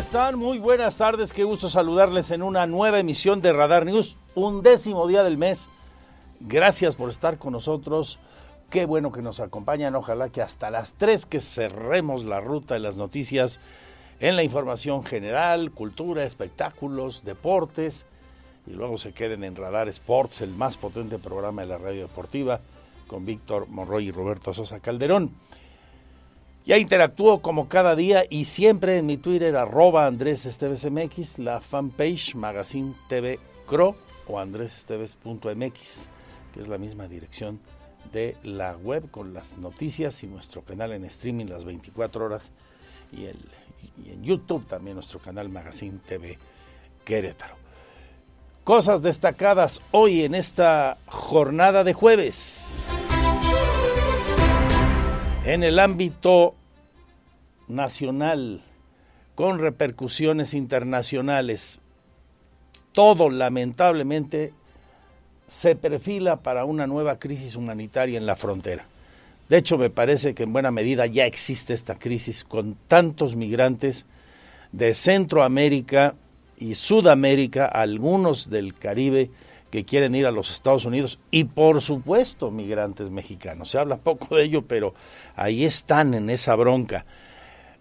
Están? Muy buenas tardes, qué gusto saludarles en una nueva emisión de Radar News, un décimo día del mes. Gracias por estar con nosotros, qué bueno que nos acompañan, ojalá que hasta las tres que cerremos la ruta de las noticias en la información general, cultura, espectáculos, deportes, y luego se queden en Radar Sports, el más potente programa de la radio deportiva, con Víctor Monroy y Roberto Sosa Calderón. Ya interactúo como cada día y siempre en mi Twitter, arroba Andrés Esteves MX, la fanpage Magazine TV Cro o andresesteves.mx, que es la misma dirección de la web con las noticias y nuestro canal en streaming las 24 horas y, y en YouTube también nuestro canal Magazine TV Querétaro. Cosas destacadas hoy en esta jornada de jueves. En el ámbito nacional, con repercusiones internacionales, todo lamentablemente se perfila para una nueva crisis humanitaria en la frontera. De hecho, me parece que en buena medida ya existe esta crisis con tantos migrantes de Centroamérica y Sudamérica, algunos del Caribe que quieren ir a los Estados Unidos y por supuesto migrantes mexicanos. Se habla poco de ello, pero ahí están en esa bronca.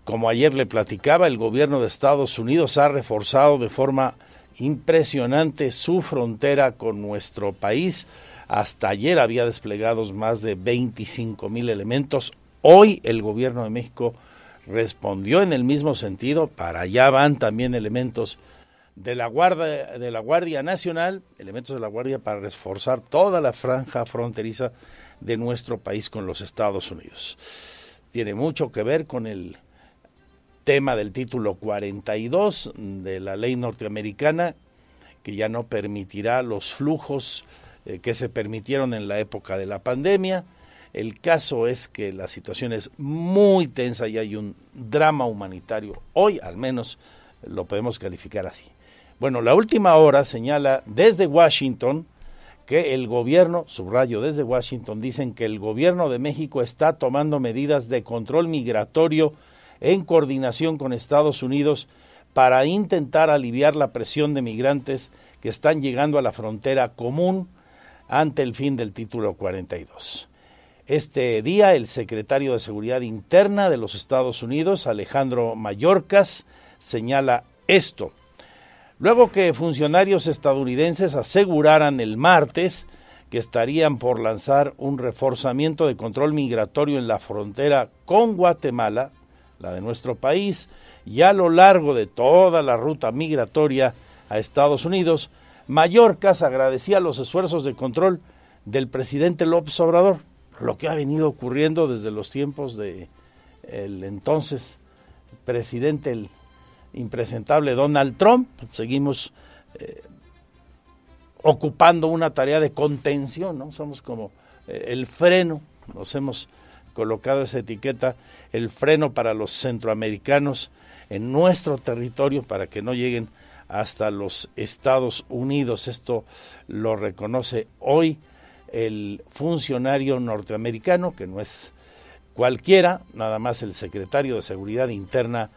Como ayer le platicaba, el gobierno de Estados Unidos ha reforzado de forma impresionante su frontera con nuestro país. Hasta ayer había desplegados más de 25 mil elementos. Hoy el gobierno de México respondió en el mismo sentido. Para allá van también elementos de la, Guardia, de la Guardia Nacional, elementos de la Guardia para reforzar toda la franja fronteriza de nuestro país con los Estados Unidos. Tiene mucho que ver con el tema del título 42 de la ley norteamericana, que ya no permitirá los flujos eh, que se permitieron en la época de la pandemia. El caso es que la situación es muy tensa y hay un drama humanitario. Hoy al menos lo podemos calificar así. Bueno, la última hora señala desde Washington que el gobierno, subrayo desde Washington, dicen que el gobierno de México está tomando medidas de control migratorio en coordinación con Estados Unidos para intentar aliviar la presión de migrantes que están llegando a la frontera común ante el fin del título 42. Este día el secretario de Seguridad Interna de los Estados Unidos, Alejandro Mayorkas, señala esto. Luego que funcionarios estadounidenses aseguraran el martes que estarían por lanzar un reforzamiento de control migratorio en la frontera con Guatemala, la de nuestro país, y a lo largo de toda la ruta migratoria a Estados Unidos, Mallorcas agradecía los esfuerzos de control del presidente López Obrador, lo que ha venido ocurriendo desde los tiempos de el entonces presidente el impresentable Donald Trump. Seguimos eh, ocupando una tarea de contención, ¿no? Somos como eh, el freno, nos hemos colocado esa etiqueta, el freno para los centroamericanos en nuestro territorio para que no lleguen hasta los Estados Unidos. Esto lo reconoce hoy el funcionario norteamericano, que no es cualquiera, nada más el secretario de Seguridad Interna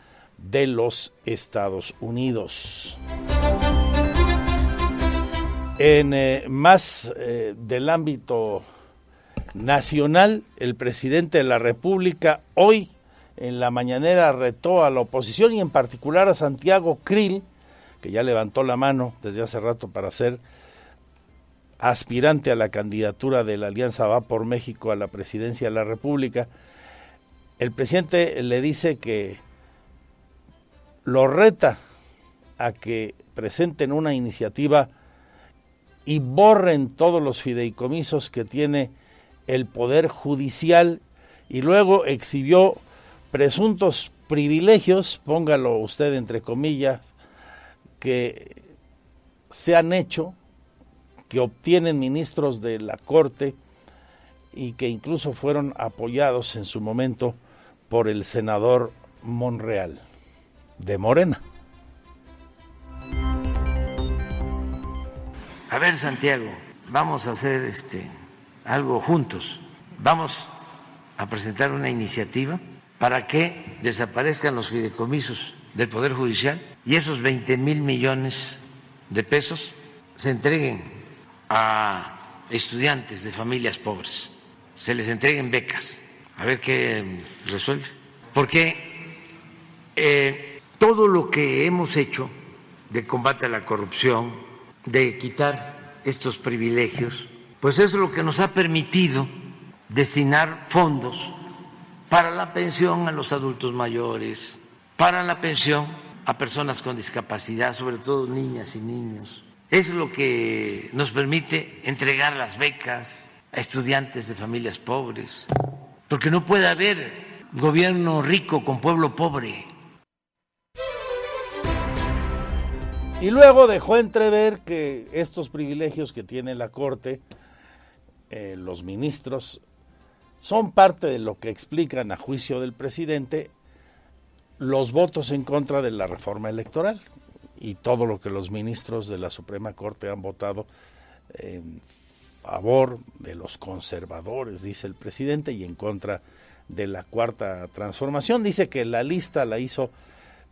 de los Estados Unidos. En eh, más eh, del ámbito nacional, el presidente de la República hoy en la mañanera retó a la oposición y en particular a Santiago Krill, que ya levantó la mano desde hace rato para ser aspirante a la candidatura de la Alianza Va por México a la presidencia de la República. El presidente le dice que lo reta a que presenten una iniciativa y borren todos los fideicomisos que tiene el Poder Judicial. Y luego exhibió presuntos privilegios, póngalo usted entre comillas, que se han hecho, que obtienen ministros de la Corte y que incluso fueron apoyados en su momento por el senador Monreal de Morena. A ver, Santiago, vamos a hacer este algo juntos. Vamos a presentar una iniciativa para que desaparezcan los fideicomisos del Poder Judicial y esos 20 mil millones de pesos se entreguen a estudiantes de familias pobres, se les entreguen becas, a ver qué resuelve. Porque eh, todo lo que hemos hecho de combate a la corrupción, de quitar estos privilegios, pues es lo que nos ha permitido destinar fondos para la pensión a los adultos mayores, para la pensión a personas con discapacidad, sobre todo niñas y niños. Es lo que nos permite entregar las becas a estudiantes de familias pobres, porque no puede haber gobierno rico con pueblo pobre. Y luego dejó entrever que estos privilegios que tiene la Corte, eh, los ministros, son parte de lo que explican a juicio del presidente los votos en contra de la reforma electoral y todo lo que los ministros de la Suprema Corte han votado en favor de los conservadores, dice el presidente, y en contra de la cuarta transformación. Dice que la lista la hizo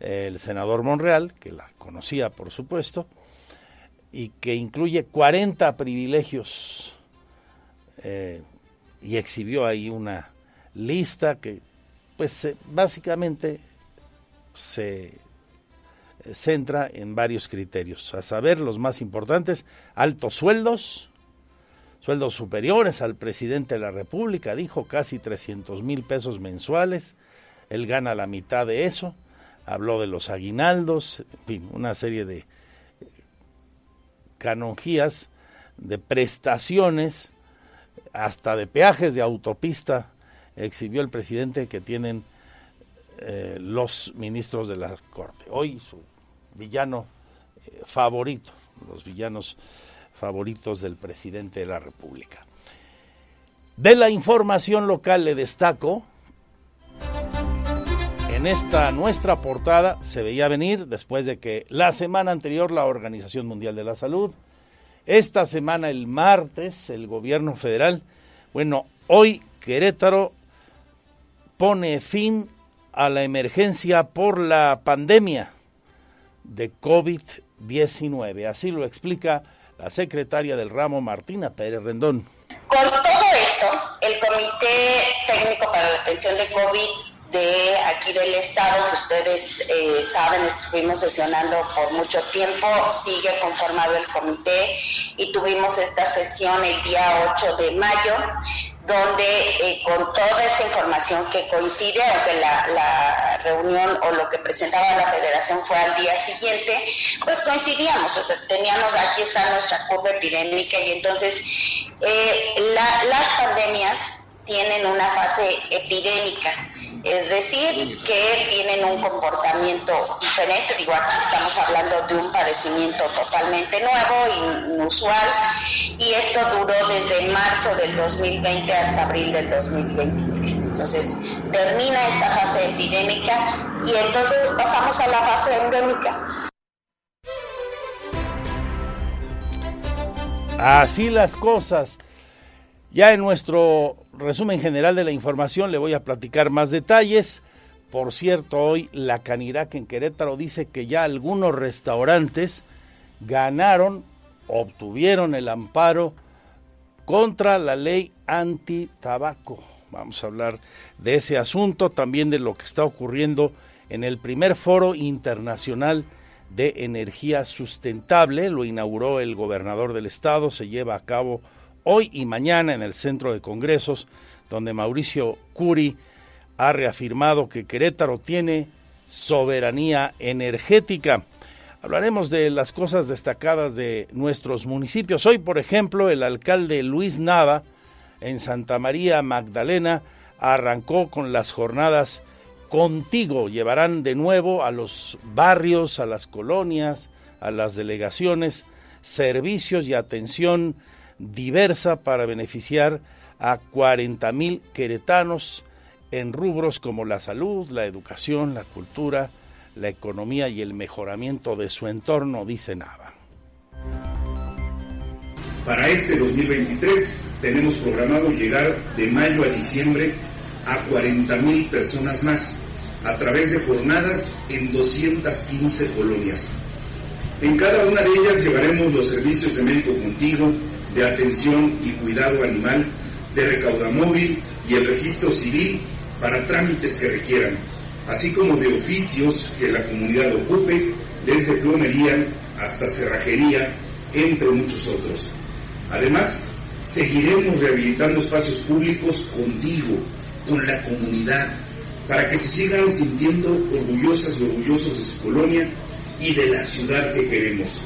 el senador Monreal, que la conocía por supuesto, y que incluye 40 privilegios eh, y exhibió ahí una lista que pues básicamente se centra en varios criterios, a saber, los más importantes, altos sueldos, sueldos superiores al presidente de la República, dijo casi 300 mil pesos mensuales, él gana la mitad de eso, habló de los aguinaldos, en fin, una serie de canonjías, de prestaciones, hasta de peajes de autopista, exhibió el presidente que tienen eh, los ministros de la Corte. Hoy su villano eh, favorito, los villanos favoritos del presidente de la República. De la información local le destaco, en esta nuestra portada se veía venir después de que la semana anterior la Organización Mundial de la Salud, esta semana el martes el gobierno federal, bueno, hoy Querétaro pone fin a la emergencia por la pandemia de COVID-19. Así lo explica la secretaria del ramo, Martina Pérez Rendón. Con todo esto, el Comité Técnico para la Atención de COVID de aquí del Estado, que ustedes eh, saben, estuvimos sesionando por mucho tiempo, sigue conformado el comité y tuvimos esta sesión el día 8 de mayo donde eh, con toda esta información que coincide, aunque la, reunión o lo que presentaba la federación fue al día siguiente, pues coincidíamos, o sea, teníamos, aquí está nuestra curva epidémica y entonces eh, las pandemias tienen una fase epidémica es decir, que tienen un comportamiento diferente. Digo, aquí estamos hablando de un padecimiento totalmente nuevo, inusual, y esto duró desde marzo del 2020 hasta abril del 2023. Entonces, termina esta fase epidémica y entonces pasamos a la fase endémica. Así las cosas. Ya en nuestro resumen general de la información le voy a platicar más detalles. Por cierto, hoy la Canirac en Querétaro dice que ya algunos restaurantes ganaron, obtuvieron el amparo contra la ley anti-tabaco. Vamos a hablar de ese asunto, también de lo que está ocurriendo en el primer foro internacional de energía sustentable. Lo inauguró el gobernador del estado, se lleva a cabo hoy y mañana en el Centro de Congresos, donde Mauricio Curi ha reafirmado que Querétaro tiene soberanía energética. Hablaremos de las cosas destacadas de nuestros municipios. Hoy, por ejemplo, el alcalde Luis Nava en Santa María Magdalena arrancó con las jornadas contigo. Llevarán de nuevo a los barrios, a las colonias, a las delegaciones, servicios y atención diversa para beneficiar a 40 mil queretanos en rubros como la salud, la educación, la cultura, la economía y el mejoramiento de su entorno, dice Nava. Para este 2023 tenemos programado llegar de mayo a diciembre a 40 mil personas más a través de jornadas en 215 colonias. En cada una de ellas llevaremos los servicios de médico contigo, de atención y cuidado animal, de recaudamóvil y el registro civil para trámites que requieran, así como de oficios que la comunidad ocupe, desde plomería hasta cerrajería, entre muchos otros. Además, seguiremos rehabilitando espacios públicos contigo, con la comunidad, para que se sigan sintiendo orgullosas y orgullosos de su colonia y de la ciudad que queremos.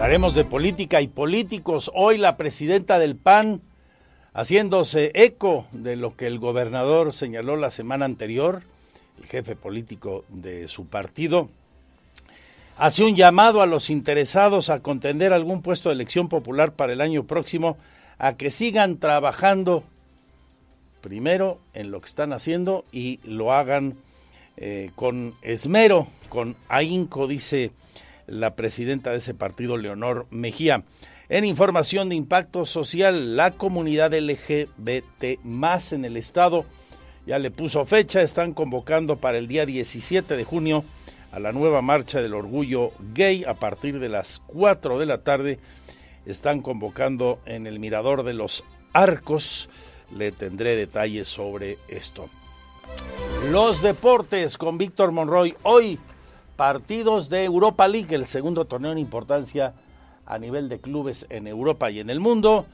Hablaremos de política y políticos. Hoy la presidenta del PAN, haciéndose eco de lo que el gobernador señaló la semana anterior, el jefe político de su partido, hace un llamado a los interesados a contender algún puesto de elección popular para el año próximo a que sigan trabajando primero en lo que están haciendo y lo hagan eh, con esmero, con ahínco, dice la presidenta de ese partido, Leonor Mejía. En información de impacto social, la comunidad LGBT más en el estado ya le puso fecha, están convocando para el día 17 de junio a la nueva marcha del orgullo gay a partir de las 4 de la tarde están convocando en el Mirador de los Arcos. Le tendré detalles sobre esto. Los deportes con Víctor Monroy. Hoy partidos de Europa League, el segundo torneo en importancia a nivel de clubes en Europa y en el mundo.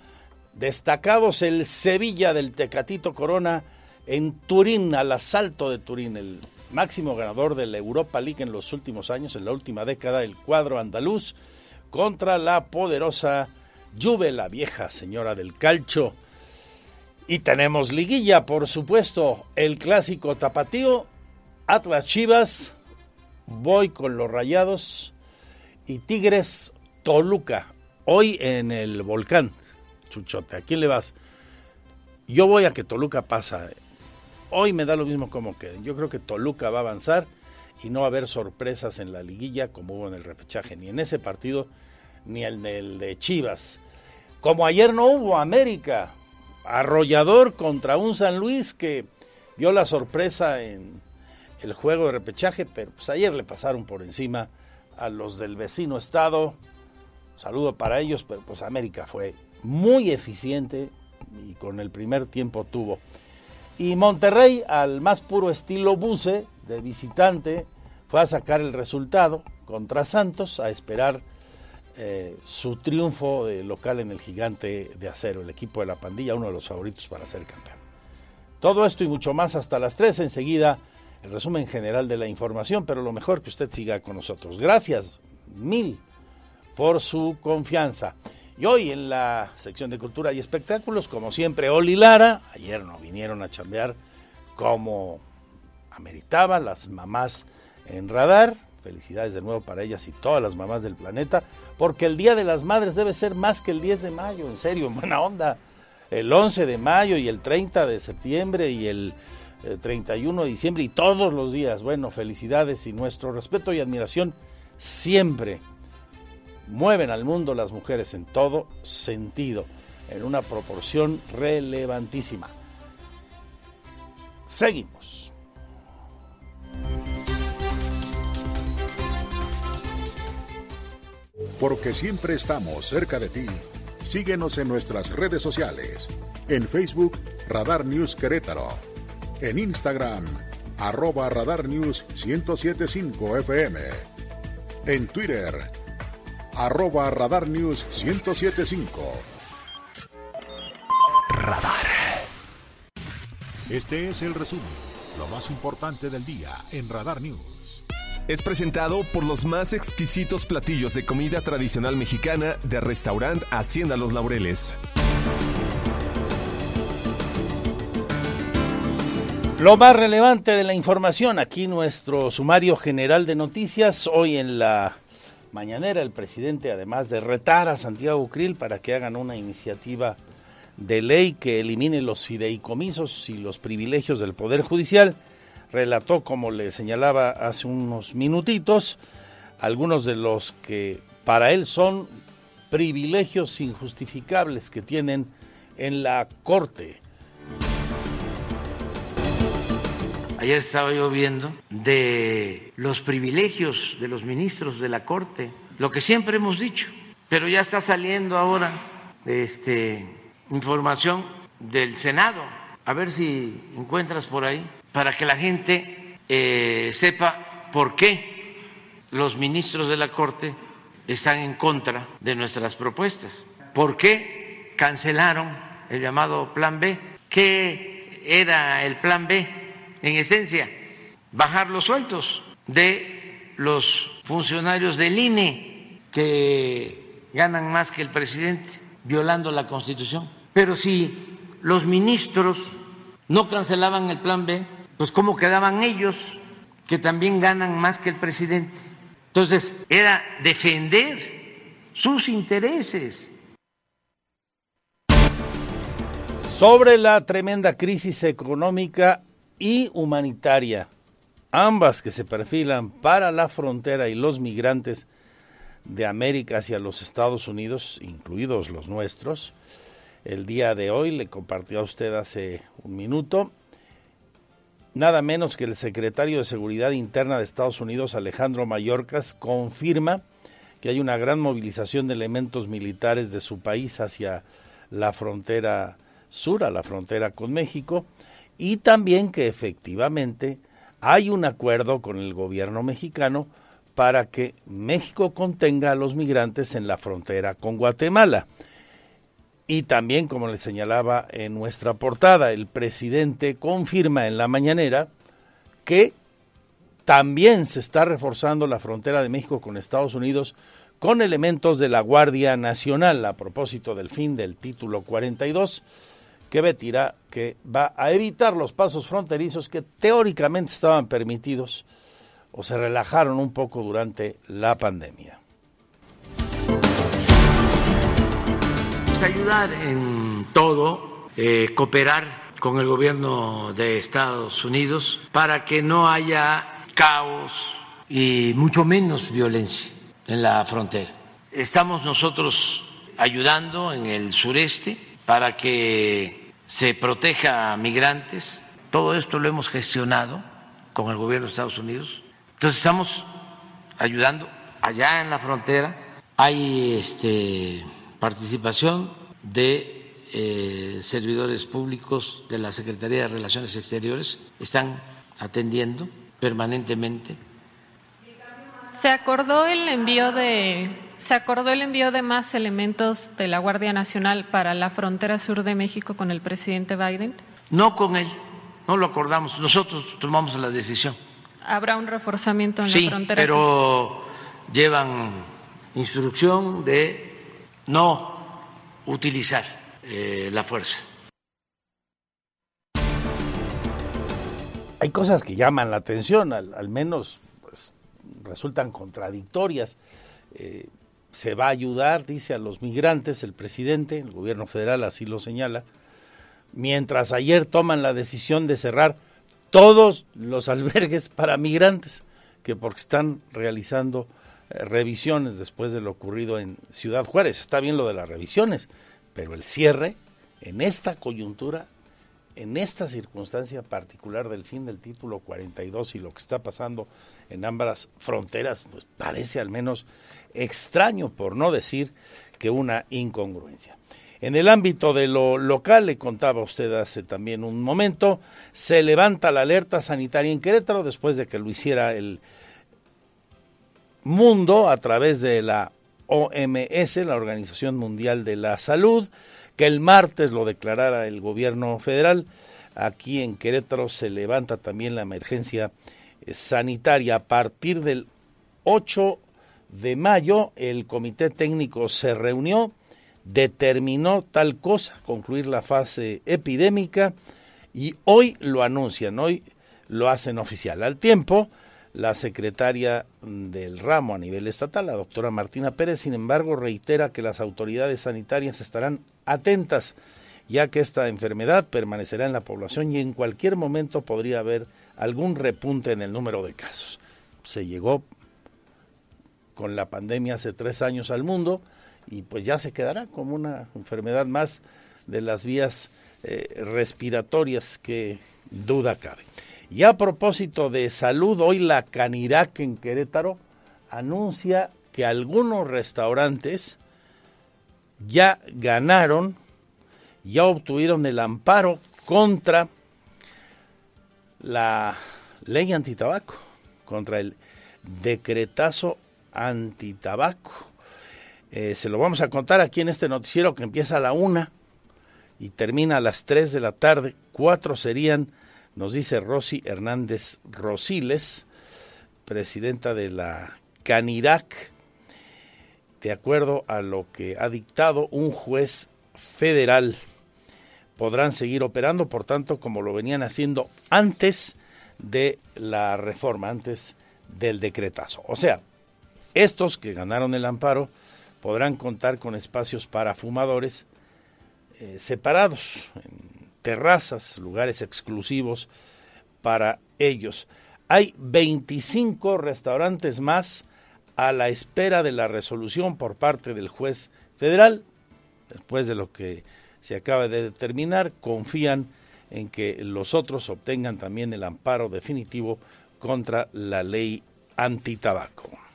Destacados el Sevilla del Tecatito Corona en Turín, al asalto de Turín, el máximo ganador de la Europa League en los últimos años, en la última década, el cuadro andaluz contra la poderosa Juve, la vieja señora del calcho. Y tenemos liguilla, por supuesto, el clásico tapatío, Atlas Chivas, voy con los Rayados y Tigres Toluca, hoy en el volcán. Chuchote, ¿a quién le vas? Yo voy a que Toluca pasa. Hoy me da lo mismo como que Yo creo que Toluca va a avanzar y no va a haber sorpresas en la liguilla como hubo en el repechaje, ni en ese partido ni en el de Chivas. Como ayer no hubo América, arrollador contra un San Luis que dio la sorpresa en el juego de repechaje, pero pues ayer le pasaron por encima a los del vecino estado. Saludo para ellos, pero pues América fue muy eficiente y con el primer tiempo tuvo. Y Monterrey, al más puro estilo buce de visitante, fue a sacar el resultado contra Santos, a esperar eh, su triunfo de local en el gigante de acero, el equipo de la pandilla, uno de los favoritos para ser campeón. Todo esto y mucho más hasta las 3 enseguida, el resumen general de la información, pero lo mejor que usted siga con nosotros. Gracias mil por su confianza. Y hoy en la sección de cultura y espectáculos, como siempre, Oli Lara, ayer no vinieron a chambear como ameritaba las mamás en radar, Felicidades de nuevo para ellas y todas las mamás del planeta, porque el Día de las Madres debe ser más que el 10 de mayo, en serio, buena onda. El 11 de mayo y el 30 de septiembre y el 31 eh, de diciembre y todos los días. Bueno, felicidades y nuestro respeto y admiración siempre mueven al mundo las mujeres en todo sentido, en una proporción relevantísima. Seguimos. porque siempre estamos cerca de ti. Síguenos en nuestras redes sociales. En Facebook, Radar News Querétaro. En Instagram, arroba Radar News 1075 FM. En Twitter, arroba Radar News 1075. Radar. Este es el resumen, lo más importante del día en Radar News. Es presentado por los más exquisitos platillos de comida tradicional mexicana de restaurante Hacienda Los Laureles. Lo más relevante de la información, aquí nuestro sumario general de noticias. Hoy en la mañanera el presidente, además de retar a Santiago Krill para que hagan una iniciativa de ley que elimine los fideicomisos y los privilegios del Poder Judicial, relató, como le señalaba hace unos minutitos, algunos de los que para él son privilegios injustificables que tienen en la Corte Ayer estaba yo viendo de los privilegios de los ministros de la Corte, lo que siempre hemos dicho, pero ya está saliendo ahora este, información del Senado. A ver si encuentras por ahí, para que la gente eh, sepa por qué los ministros de la Corte están en contra de nuestras propuestas. ¿Por qué cancelaron el llamado Plan B? ¿Qué era el Plan B? En esencia, bajar los sueldos de los funcionarios del INE que ganan más que el presidente, violando la Constitución. Pero si los ministros no cancelaban el plan B, pues ¿cómo quedaban ellos que también ganan más que el presidente? Entonces, era defender sus intereses. Sobre la tremenda crisis económica y humanitaria, ambas que se perfilan para la frontera y los migrantes de América hacia los Estados Unidos, incluidos los nuestros. El día de hoy le compartió a usted hace un minuto nada menos que el secretario de Seguridad Interna de Estados Unidos, Alejandro Mayorkas, confirma que hay una gran movilización de elementos militares de su país hacia la frontera sur, a la frontera con México, y también que efectivamente hay un acuerdo con el gobierno mexicano para que México contenga a los migrantes en la frontera con Guatemala. Y también, como le señalaba en nuestra portada, el presidente confirma en la mañanera que también se está reforzando la frontera de México con Estados Unidos con elementos de la Guardia Nacional a propósito del fin del título 42 que Betira que va a evitar los pasos fronterizos que teóricamente estaban permitidos o se relajaron un poco durante la pandemia. Ayudar en todo, eh, cooperar con el gobierno de Estados Unidos para que no haya caos y mucho menos violencia en la frontera. Estamos nosotros ayudando en el sureste para que se proteja a migrantes. Todo esto lo hemos gestionado con el gobierno de Estados Unidos. Entonces estamos ayudando allá en la frontera. Hay este, participación de eh, servidores públicos de la Secretaría de Relaciones Exteriores. Están atendiendo permanentemente. Se acordó el envío de se acordó el envío de más elementos de la Guardia Nacional para la frontera sur de México con el presidente Biden? No con él, no lo acordamos. Nosotros tomamos la decisión. ¿Habrá un reforzamiento en la frontera pero llevan instrucción de no utilizar eh, la fuerza. Hay cosas que llaman la atención, al, menos pues, resultan contradictorias. Eh, se va a ayudar, dice, a los migrantes, el presidente, el gobierno federal así lo señala, mientras ayer toman la decisión de cerrar todos los albergues para migrantes, que porque están realizando eh, revisiones después de lo ocurrido en Ciudad Juárez. Está bien lo de las revisiones, pero el cierre en esta coyuntura, en esta circunstancia particular del fin del título 42 y lo que está pasando en ambas fronteras, pues parece al menos extraño, por no decir que una incongruencia. En el ámbito de lo local, le contaba usted hace también un momento, se levanta la alerta sanitaria en Querétaro después de que lo hiciera el mundo a través de la OMS, la Organización Mundial de la Salud, que el martes lo declarara el gobierno federal. aquí en Querétaro se levanta también la emergencia sanitaria. A partir del 8 de mayo, el comité técnico se reunió, determinó tal cosa, concluir la fase epidémica, y hoy lo anuncian, hoy lo hacen oficial. Al tiempo, la secretaria del ramo a nivel estatal, la doctora Martina Pérez, sin embargo, reitera que las autoridades sanitarias estarán atentas, ya que esta enfermedad permanecerá en la población y en cualquier momento podría haber algún repunte en el número de casos. Se llegó con la pandemia hace tres años al mundo y pues ya se quedará como una enfermedad más de las vías eh, respiratorias que duda cabe. Y a propósito de salud, hoy la Canirac en Querétaro anuncia que algunos restaurantes ya ganaron, ya obtuvieron el amparo contra la ley antitabaco, contra el decretazo antitabaco. Eh, se lo vamos a contar aquí en este noticiero que empieza a la una y termina a las tres de la tarde. Cuatro serían, nos dice Rosy Hernández Rosiles, presidenta de la Canirac, de acuerdo a lo que ha dictado un juez federal. Podrán seguir operando, por tanto, como lo venían haciendo antes de la reforma, antes del decretazo. O sea, estos que ganaron el amparo podrán contar con espacios para fumadores eh, separados, en terrazas, lugares exclusivos para ellos. Hay 25 restaurantes más a la espera de la resolución por parte del juez federal. Después de lo que se acaba de determinar, confían en que los otros obtengan también el amparo definitivo contra la ley antitabaco.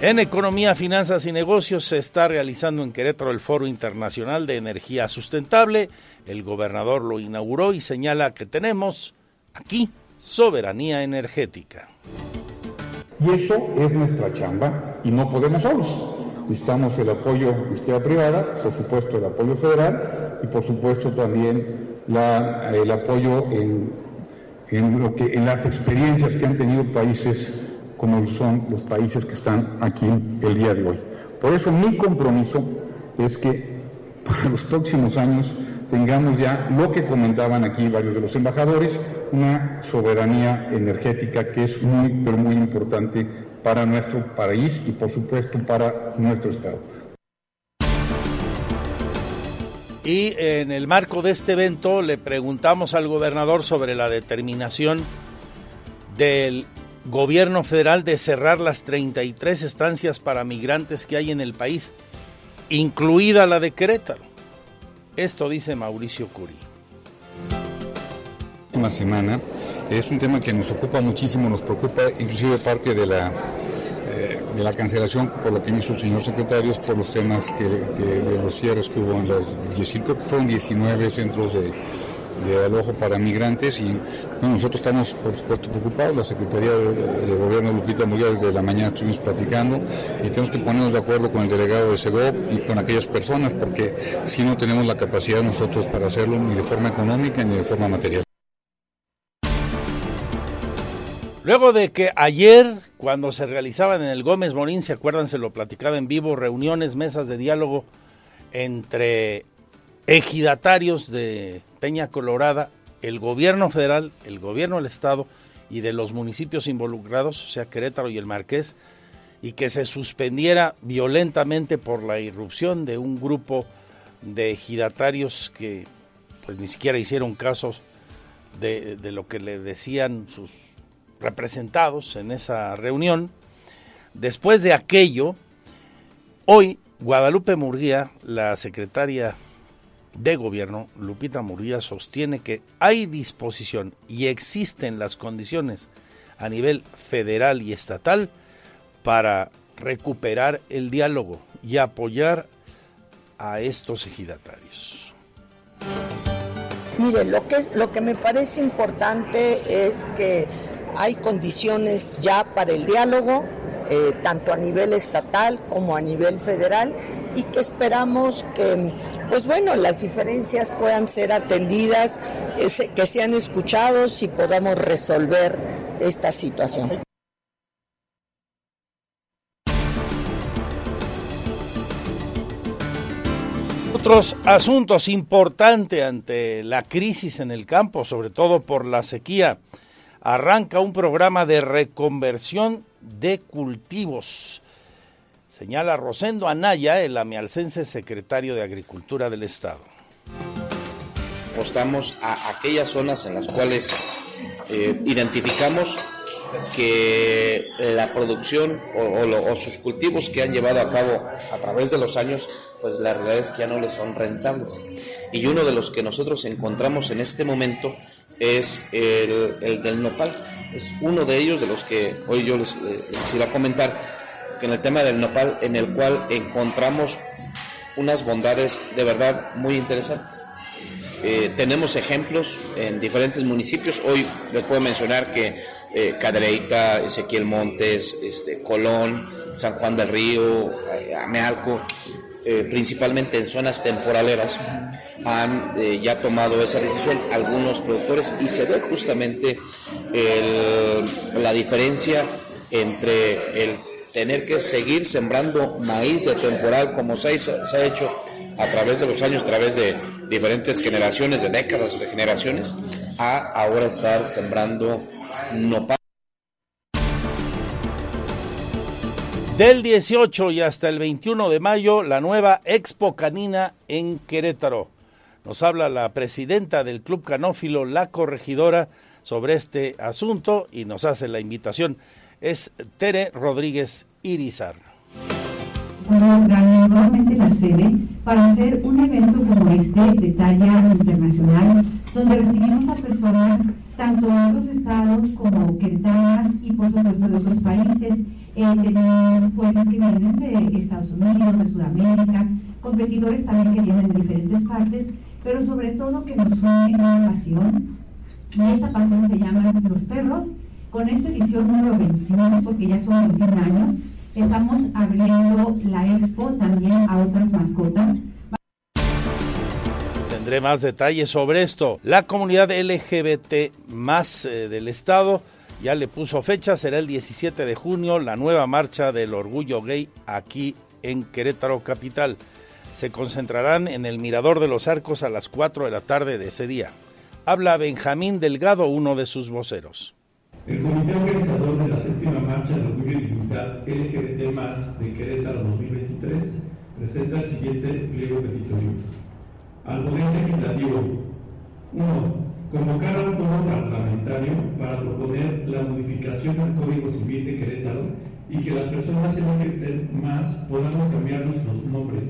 En Economía, Finanzas y Negocios se está realizando en Querétaro el Foro Internacional de Energía Sustentable. El gobernador lo inauguró y señala que tenemos aquí soberanía energética. Y eso es nuestra chamba y no podemos solos. Necesitamos el apoyo de iniciativa privada, por supuesto el apoyo federal y por supuesto también el apoyo en, lo que, en las experiencias que han tenido países como son los países que están aquí el día de hoy. Por eso mi compromiso es que para los próximos años tengamos ya lo que comentaban aquí varios de los embajadores, una soberanía energética que es muy, pero muy importante para nuestro país y por supuesto para nuestro Estado. Y en el marco de este evento le preguntamos al gobernador sobre la determinación del gobierno federal de cerrar las 33 estancias para migrantes que hay en el país, incluida la de Querétaro. Esto dice Mauricio Curi. Una semana es un tema que nos ocupa muchísimo, nos preocupa inclusive parte de la eh, de la cancelación por lo que hizo el señor secretario por los temas que, de los cierres que hubo en los creo que fueron 19 centros de, de alojo para migrantes y nosotros estamos por supuesto preocupados, la Secretaría de, Gobierno Lupita Murguía desde la mañana estuvimos platicando y tenemos que ponernos de acuerdo con el delegado de SEGOP y con aquellas personas porque si no tenemos la capacidad nosotros para hacerlo ni de forma económica ni de forma material. Luego de que ayer, cuando se realizaban en el Gómez Morín, se acuerdan, se lo platicaba en vivo, reuniones, mesas de diálogo entre ejidatarios de Peña Colorada, el gobierno federal, el gobierno del estado y de los municipios involucrados, o sea, Querétaro y el Marqués, y que se suspendiera violentamente por la irrupción de un grupo de ejidatarios que pues ni siquiera hicieron caso de, lo que le decían sus representados en esa reunión. Después de aquello, hoy Guadalupe Murguía, la secretaria de gobierno, Lupita Murguía sostiene que hay disposición y existen las condiciones a nivel federal y estatal para recuperar el diálogo y apoyar a estos ejidatarios. Mire, lo que, es, lo que me parece importante es que hay condiciones ya para el diálogo, eh, tanto a nivel estatal como a nivel federal y que esperamos que, pues bueno, las diferencias puedan ser atendidas, que sean escuchados y podamos resolver esta situación. Otros asuntos importantes ante la crisis en el campo, sobre todo por la sequía, arranca un programa de reconversión de cultivos. Señala Rosendo Anaya, el amialcense secretario de Agricultura del Estado. Apostamos a aquellas zonas en las cuales eh, identificamos que la producción o, sus cultivos que han llevado a cabo a través de los años, pues la realidad es que ya no les son rentables. Y uno de los que nosotros encontramos en este momento es el, del nopal. Es uno de ellos de los que hoy yo les, quisiera comentar, en el tema del nopal, en el cual encontramos unas bondades de verdad muy interesantes. Eh, tenemos ejemplos en diferentes municipios. Hoy les puedo mencionar que eh, Cadreita, Ezequiel Montes, este, Colón, San Juan del Río, eh, Amealco, eh, principalmente en zonas temporaleras, han ya tomado esa decisión algunos productores y se ve justamente la diferencia entre el tener que seguir sembrando maíz de temporal como se, se ha hecho a través de los años, a través de diferentes generaciones, de décadas de generaciones, a ahora estar sembrando nopal. Del 18 y hasta el 21 de mayo, la nueva Expo Canina en Querétaro. Nos habla la presidenta del Club Canófilo, la corregidora, sobre este asunto y nos hace la invitación. Es Tere Rodríguez Irizar. nuevamente la sede para hacer un evento como este de talla internacional, donde recibimos a personas tanto de otros estados como queretanas y por supuesto de otros países. Eh, tenemos jueces que vienen de Estados Unidos, de Sudamérica, competidores también que vienen de diferentes partes, pero sobre todo que nos une una pasión. Y esta pasión se llama Los Perros. Con esta edición número 21, porque ya son 21 años, estamos abriendo la expo también a otras mascotas Tendré más detalles sobre esto. La comunidad LGBT más eh, del estado ya le puso fecha, será el 17 de junio la nueva marcha del orgullo gay aquí en Querétaro Capital. Se concentrarán en el Mirador de los Arcos a las 4 de la tarde de ese día. Habla Benjamín Delgado, uno de sus voceros. El comité organizador de la séptima marcha del orgullo y dignidad LGBT de Querétaro 2023 presenta el siguiente pliego petitorio al Poder Legislativo. 1. Convocar a un foro parlamentario para proponer la modificación del Código Civil de Querétaro y que las personas LGBT más podamos cambiar nuestros nombres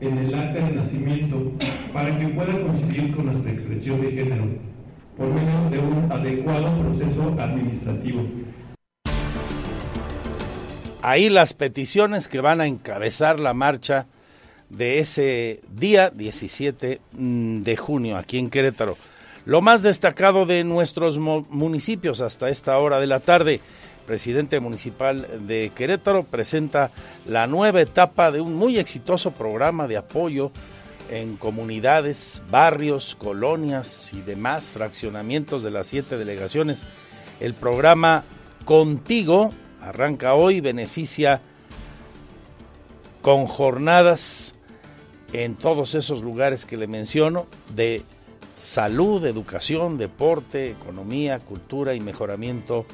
en el acta de nacimiento para que pueda coincidir con nuestra expresión de género por medio de un adecuado proceso administrativo. Ahí las peticiones que van a encabezar la marcha de ese día 17 mm, de junio aquí en Querétaro. Lo más destacado de nuestros municipios hasta esta hora de la tarde, presidente municipal de Querétaro presenta la nueva etapa de un muy exitoso programa de apoyo en comunidades, barrios, colonias y demás fraccionamientos de las siete delegaciones. El programa Contigo arranca hoy, beneficia con jornadas en todos esos lugares que le menciono de salud, educación, deporte, economía, cultura y mejoramiento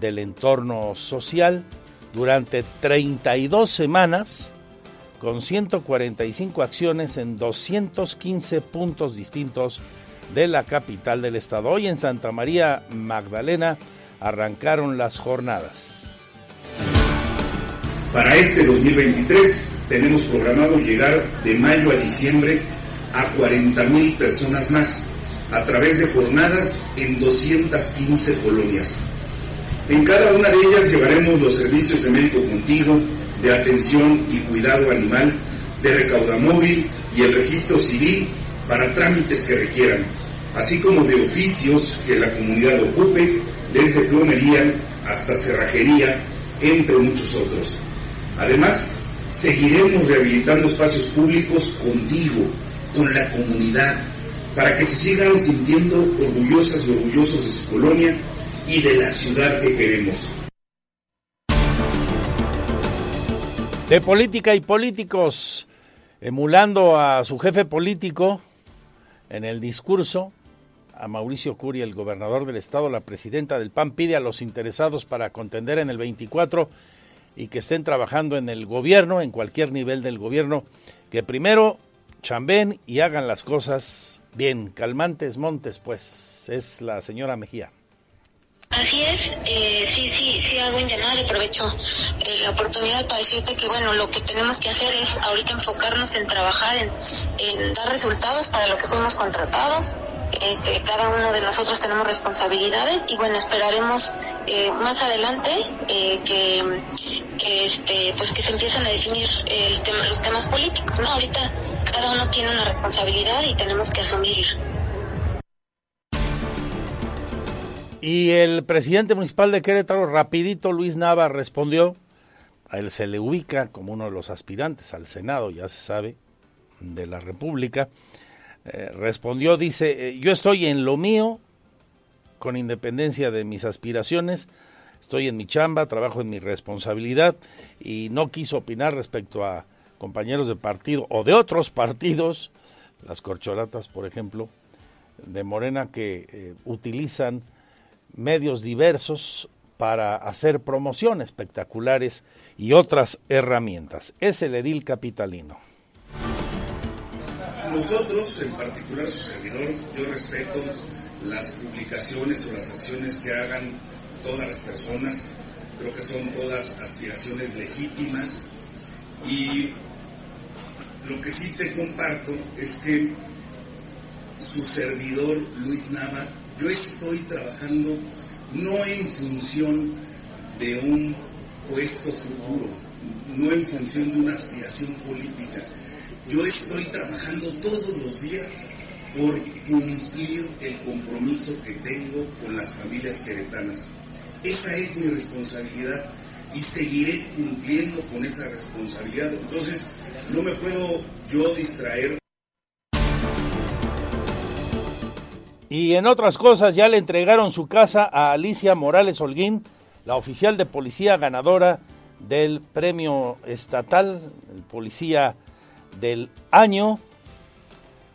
del entorno social durante 32 semanas con 145 acciones en 215 puntos distintos de la capital del estado. Hoy en Santa María Magdalena arrancaron las jornadas. Para este 2023 tenemos programado llegar de mayo a diciembre a 40 mil personas más a través de jornadas en 215 colonias. En cada una de ellas llevaremos los servicios de médico contigo, de atención y cuidado animal, de recaudamóvil y el registro civil para trámites que requieran, así como de oficios que la comunidad ocupe, desde plomería hasta cerrajería, entre muchos otros. Además, seguiremos rehabilitando espacios públicos contigo, con la comunidad, para que se sigan sintiendo orgullosas y orgullosos de su colonia y de la ciudad que queremos. De política y políticos, emulando a su jefe político en el discurso, a Mauricio Curi, el gobernador del estado, la presidenta del PAN pide a los interesados para contender en el 24 y que estén trabajando en el gobierno, en cualquier nivel del gobierno, que primero chamben y hagan las cosas bien. Calmantes Montes, pues, es la señora Mejía. Así es, eh, sí, sí, sí hago un llamado y aprovecho eh, la oportunidad para decirte que bueno, lo que tenemos que hacer es ahorita enfocarnos en trabajar, en, en dar resultados para lo que fuimos contratados. Este, cada uno de nosotros tenemos responsabilidades y bueno, esperaremos eh, más adelante eh, que, este, pues que se empiecen a definir el tema, los temas políticos, ¿no? Ahorita cada uno tiene una responsabilidad y tenemos que asumir. Y el presidente municipal de Querétaro, rapidito, Luis Nava, respondió, a él se le ubica como uno de los aspirantes al Senado, ya se sabe, de la República. Eh, respondió, dice, eh, yo estoy en lo mío, con independencia de mis aspiraciones, estoy en mi chamba, trabajo en mi responsabilidad y no quiso opinar respecto a compañeros de partido o de otros partidos, las corcholatas, por ejemplo, de Morena, que eh, utilizan medios diversos para hacer promoción espectaculares y otras herramientas. Es el edil capitalino. Nosotros, en particular su servidor, yo respeto las publicaciones o las acciones que hagan todas las personas. Creo que son todas aspiraciones legítimas y lo que sí te comparto es que su servidor Luis Nava yo estoy trabajando no en función de un puesto futuro, no en función de una aspiración política. Yo estoy trabajando todos los días por cumplir el compromiso que tengo con las familias queretanas. Esa es mi responsabilidad y seguiré cumpliendo con esa responsabilidad. Entonces, no me puedo yo distraer. Y en otras cosas, ya le entregaron su casa a Alicia Morales Holguín, la oficial de policía ganadora del premio estatal, el policía del año.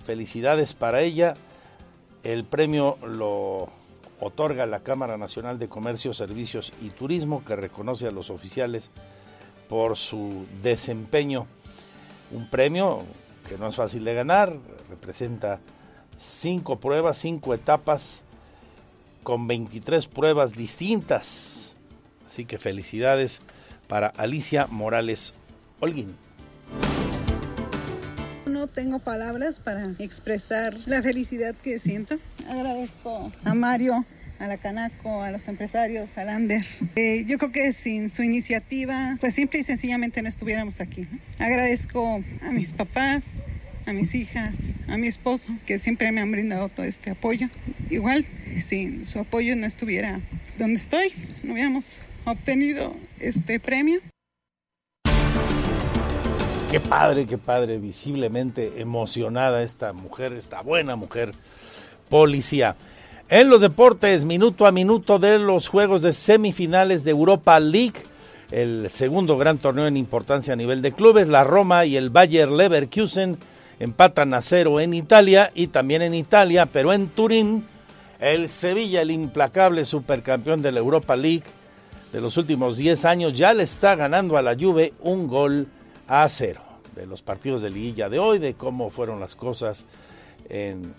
Felicidades para ella. El premio lo otorga la Cámara Nacional de Comercio, Servicios y Turismo, que reconoce a los oficiales por su desempeño. Un premio que no es fácil de ganar, representa cinco pruebas, cinco etapas con 23 pruebas distintas. Así que felicidades para Alicia Morales Holguín. No tengo palabras para expresar la felicidad que siento. Agradezco a Mario, a la Canaco, a los empresarios, a Lander. Eh, yo creo que sin su iniciativa, pues simple y sencillamente no estuviéramos aquí. Agradezco a mis papás, a mis hijas, a mi esposo, que siempre me han brindado todo este apoyo. Igual, sin su apoyo no estuviera donde estoy, no hubiéramos obtenido este premio. Qué padre, qué padre, visiblemente emocionada esta mujer, esta buena mujer policía. En los deportes, minuto a minuto de los juegos de semifinales de Europa League, el segundo gran torneo en importancia a nivel de clubes, la Roma y el Bayer Leverkusen empatan a cero en Italia y también en Italia, pero en Turín, el Sevilla, el implacable supercampeón de la Europa League de los últimos 10 años, ya le está ganando a la Juve un gol a cero. De los partidos de liguilla de hoy, de cómo fueron las cosas en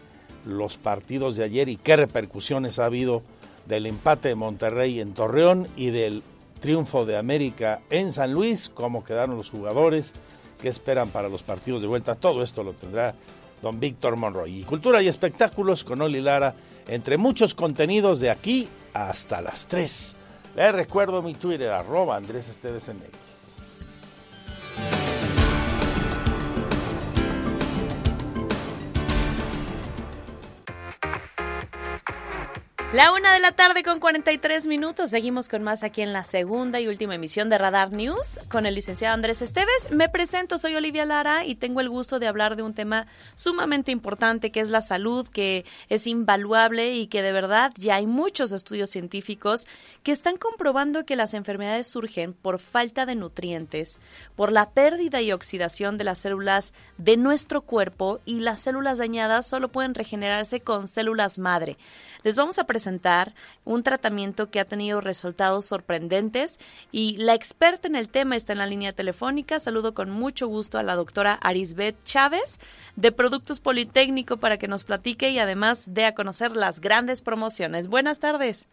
los partidos de ayer y qué repercusiones ha habido del empate de Monterrey en Torreón y del triunfo de América en San Luis, cómo quedaron los jugadores, qué esperan para los partidos de vuelta. Todo esto lo tendrá don Víctor Monroy. Y cultura y espectáculos con Oli Lara, entre muchos contenidos de aquí hasta las 3. Les recuerdo mi Twitter, arroba Andrés Esteves MX. La una de la tarde con 43 minutos. Seguimos con más aquí en la segunda y última emisión de Radar News con el licenciado Andrés Esteves. Me presento, soy Olivia Lara y tengo el gusto de hablar de un tema sumamente importante que es la salud, que es invaluable y que de verdad ya hay muchos estudios científicos que están comprobando que las enfermedades surgen por falta de nutrientes, por la pérdida y oxidación de las células de nuestro cuerpo y las células dañadas solo pueden regenerarse con células madre. Les vamos a presentar un tratamiento que ha tenido resultados sorprendentes y la experta en el tema está en la línea telefónica. Saludo con mucho gusto a la doctora Arisbet Chávez de Productos Politécnico para que nos platique y además dé a conocer las grandes promociones. Buenas tardes.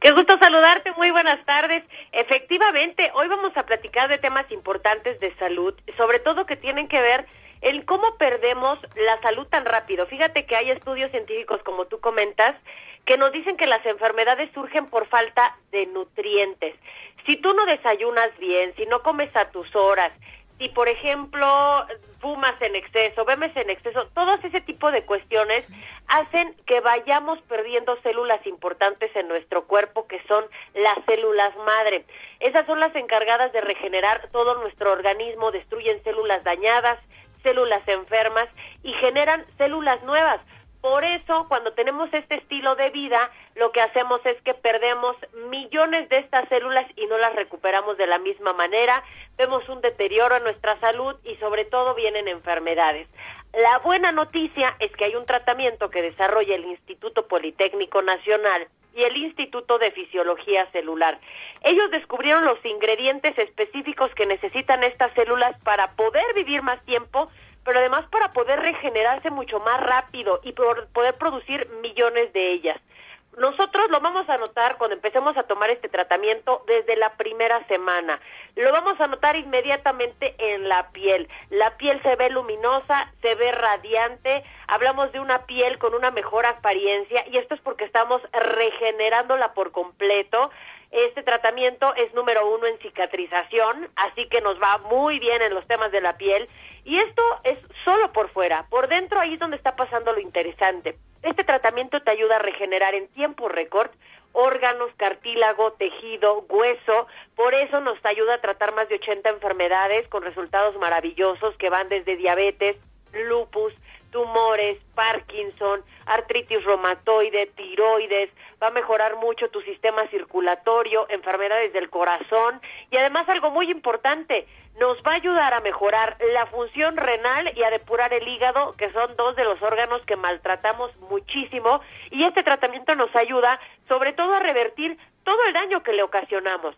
Qué gusto saludarte, muy buenas tardes. Efectivamente, hoy vamos a platicar de temas importantes de salud, sobre todo que tienen que ver el cómo perdemos la salud tan rápido. Fíjate que hay estudios científicos, como tú comentas, que nos dicen que las enfermedades surgen por falta de nutrientes. Si tú no desayunas bien, si no comes a tus horas, si por ejemplo fumas en exceso, bemes en exceso, todos ese tipo de cuestiones hacen que vayamos perdiendo células importantes en nuestro cuerpo que son las células madre. Esas son las encargadas de regenerar todo nuestro organismo, destruyen células dañadas, células enfermas y generan células nuevas. Por eso, cuando tenemos este estilo de vida, lo que hacemos es que perdemos millones de estas células y no las recuperamos de la misma manera, vemos un deterioro en nuestra salud y sobre todo vienen enfermedades. La buena noticia es que hay un tratamiento que desarrolla el Instituto Politécnico Nacional y el Instituto de Fisiología Celular. Ellos descubrieron los ingredientes específicos que necesitan estas células para poder vivir más tiempo, pero además para poder regenerarse mucho más rápido y poder producir millones de ellas. Nosotros lo vamos a notar cuando empecemos a tomar este tratamiento desde la primera semana. Lo vamos a notar inmediatamente en la piel. La piel se ve luminosa, se ve radiante. Hablamos de una piel con una mejor apariencia y esto es porque estamos regenerándola por completo. Este tratamiento es número uno en cicatrización, así que nos va muy bien en los temas de la piel. Y esto es solo por fuera. Por dentro ahí es donde está pasando lo interesante. Este tratamiento te ayuda a regenerar en tiempo récord órganos, cartílago, tejido, hueso. Por eso nos ayuda a tratar más de 80 enfermedades con resultados maravillosos que van desde diabetes, lupus, tumores, Parkinson, artritis reumatoide, tiroides, va a mejorar mucho tu sistema circulatorio, enfermedades del corazón. Y además algo muy importante, nos va a ayudar a mejorar la función renal y a depurar el hígado, que son dos de los órganos que maltratamos muchísimo. Y este tratamiento nos ayuda sobre todo a revertir todo el daño que le ocasionamos.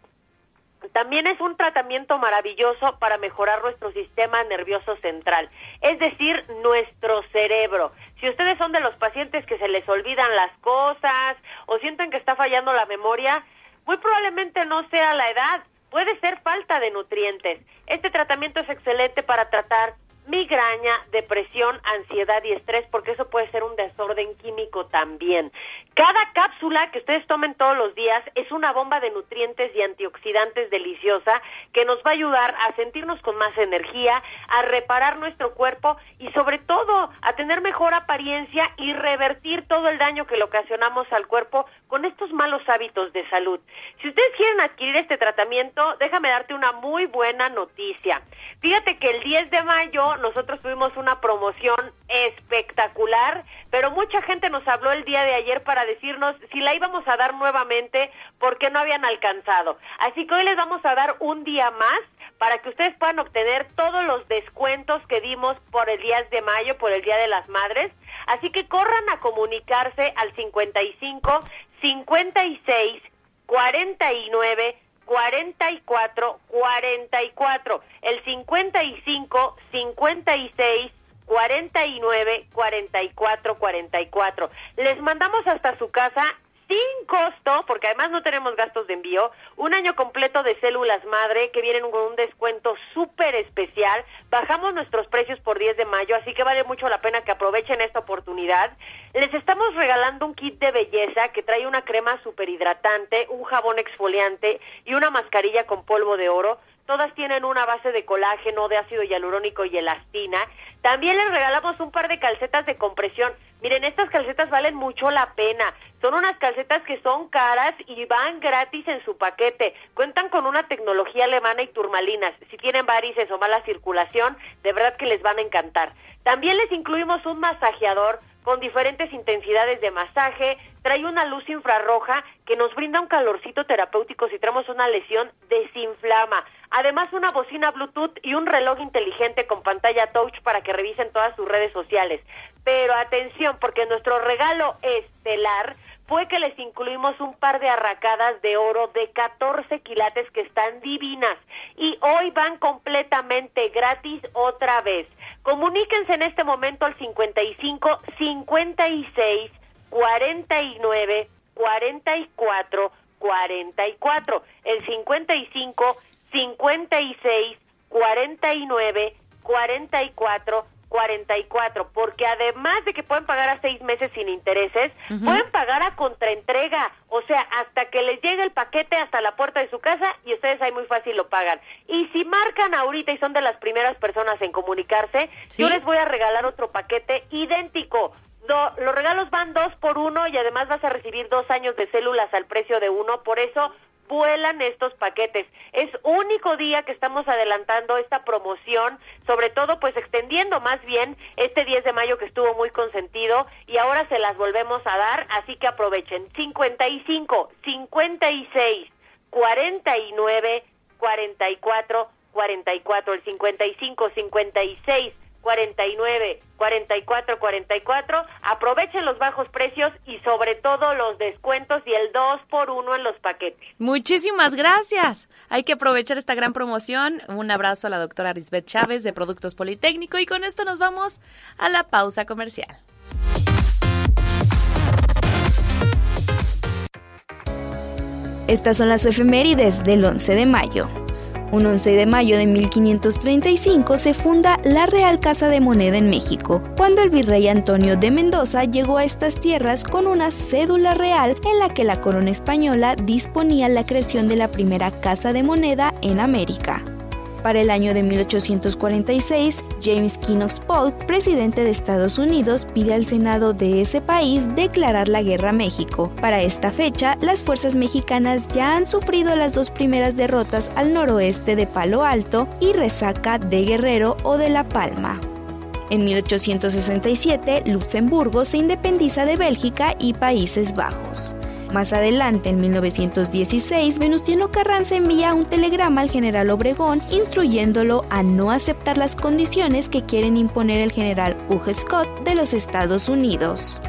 También es un tratamiento maravilloso para mejorar nuestro sistema nervioso central, es decir, nuestro cerebro. Si ustedes son de los pacientes que se les olvidan las cosas o sienten que está fallando la memoria, muy probablemente no sea la edad, puede ser falta de nutrientes. Este tratamiento es excelente para tratar migraña, depresión, ansiedad y estrés, porque eso puede ser un desorden químico también. Cada cápsula que ustedes tomen todos los días es una bomba de nutrientes y antioxidantes deliciosa que nos va a ayudar a sentirnos con más energía, a reparar nuestro cuerpo y sobre todo a tener mejor apariencia y revertir todo el daño que le ocasionamos al cuerpo con estos malos hábitos de salud. Si ustedes quieren adquirir este tratamiento, déjame darte una muy buena noticia. Fíjate que el 10 de mayo nosotros tuvimos una promoción espectacular, pero mucha gente nos habló el día de ayer para decirnos si la íbamos a dar nuevamente porque no habían alcanzado. Así que hoy les vamos a dar un día más para que ustedes puedan obtener todos los descuentos que dimos por el 10 de mayo, por el Día de las Madres. Así que corran a comunicarse al 55 56 49 44 44. El 55 56 49 44 44. Les mandamos hasta su casa sin costo, porque además no tenemos gastos de envío, un año completo de células madre que vienen con un descuento súper especial. Bajamos nuestros precios por 10 de mayo, así que vale mucho la pena que aprovechen esta oportunidad. Les estamos regalando un kit de belleza que trae una crema súper hidratante, un jabón exfoliante y una mascarilla con polvo de oro todas tienen una base de colágeno, de ácido hialurónico y elastina. También les regalamos un par de calcetas de compresión. Miren, estas calcetas valen mucho la pena. Son unas calcetas que son caras y van gratis en su paquete. Cuentan con una tecnología alemana y turmalinas. Si tienen varices o mala circulación, de verdad que les van a encantar. También les incluimos un masajeador con diferentes intensidades de masaje, trae una luz infrarroja que nos brinda un calorcito terapéutico si tenemos una lesión, desinflama. Además, una bocina Bluetooth y un reloj inteligente con pantalla touch para que revisen todas sus redes sociales. Pero atención, porque nuestro regalo estelar fue que les incluimos un par de arracadas de oro de 14 quilates que están divinas y hoy van completamente gratis otra vez. Comuníquense en este momento al 55 56 49 44 44. El 55 56 49 44 44, porque además de que pueden pagar a seis meses sin intereses, pueden pagar a contraentrega, o sea, hasta que les llegue el paquete hasta la puerta de su casa y ustedes ahí muy fácil lo pagan. Y si marcan ahorita y son de las primeras personas en comunicarse, yo les voy a regalar otro paquete idéntico. los regalos van dos por uno y además vas a recibir dos años de células al precio de uno, por eso vuelan estos paquetes. Es único día que estamos adelantando esta promoción, sobre todo pues extendiendo más bien este 10 de mayo que estuvo muy consentido y ahora se las volvemos a dar, así que aprovechen. 55, 56, 49, 44, 44, el 55, 56, 49, 44, 44. Aprovechen los bajos precios y sobre todo los descuentos y el 2 por 1 en los paquetes. Muchísimas gracias. Hay que aprovechar esta gran promoción. Un abrazo a la doctora Risbeth Chávez de Productos Politécnico y con esto nos vamos a la pausa comercial. Estas son las efemérides del 11 de mayo. Un 11 de mayo de 1535 se funda la Real Casa de Moneda en México, cuando el virrey Antonio de Mendoza llegó a estas tierras con una cédula real en la que la corona española disponía la creación de la primera casa de moneda en América. Para el año de 1846, James Knox Polk, presidente de Estados Unidos, pide al Senado de ese país declarar la guerra a México. Para esta fecha, las fuerzas mexicanas ya han sufrido las dos primeras derrotas al noroeste de Palo Alto y resaca de Guerrero o de La Palma. En 1867, Luxemburgo se independiza de Bélgica y Países Bajos. Más adelante, en 1916, Venustiano Carranza envía un telegrama al general Obregón instruyéndolo a no aceptar las condiciones que quieren imponer el general Hugh Scott de los Estados Unidos.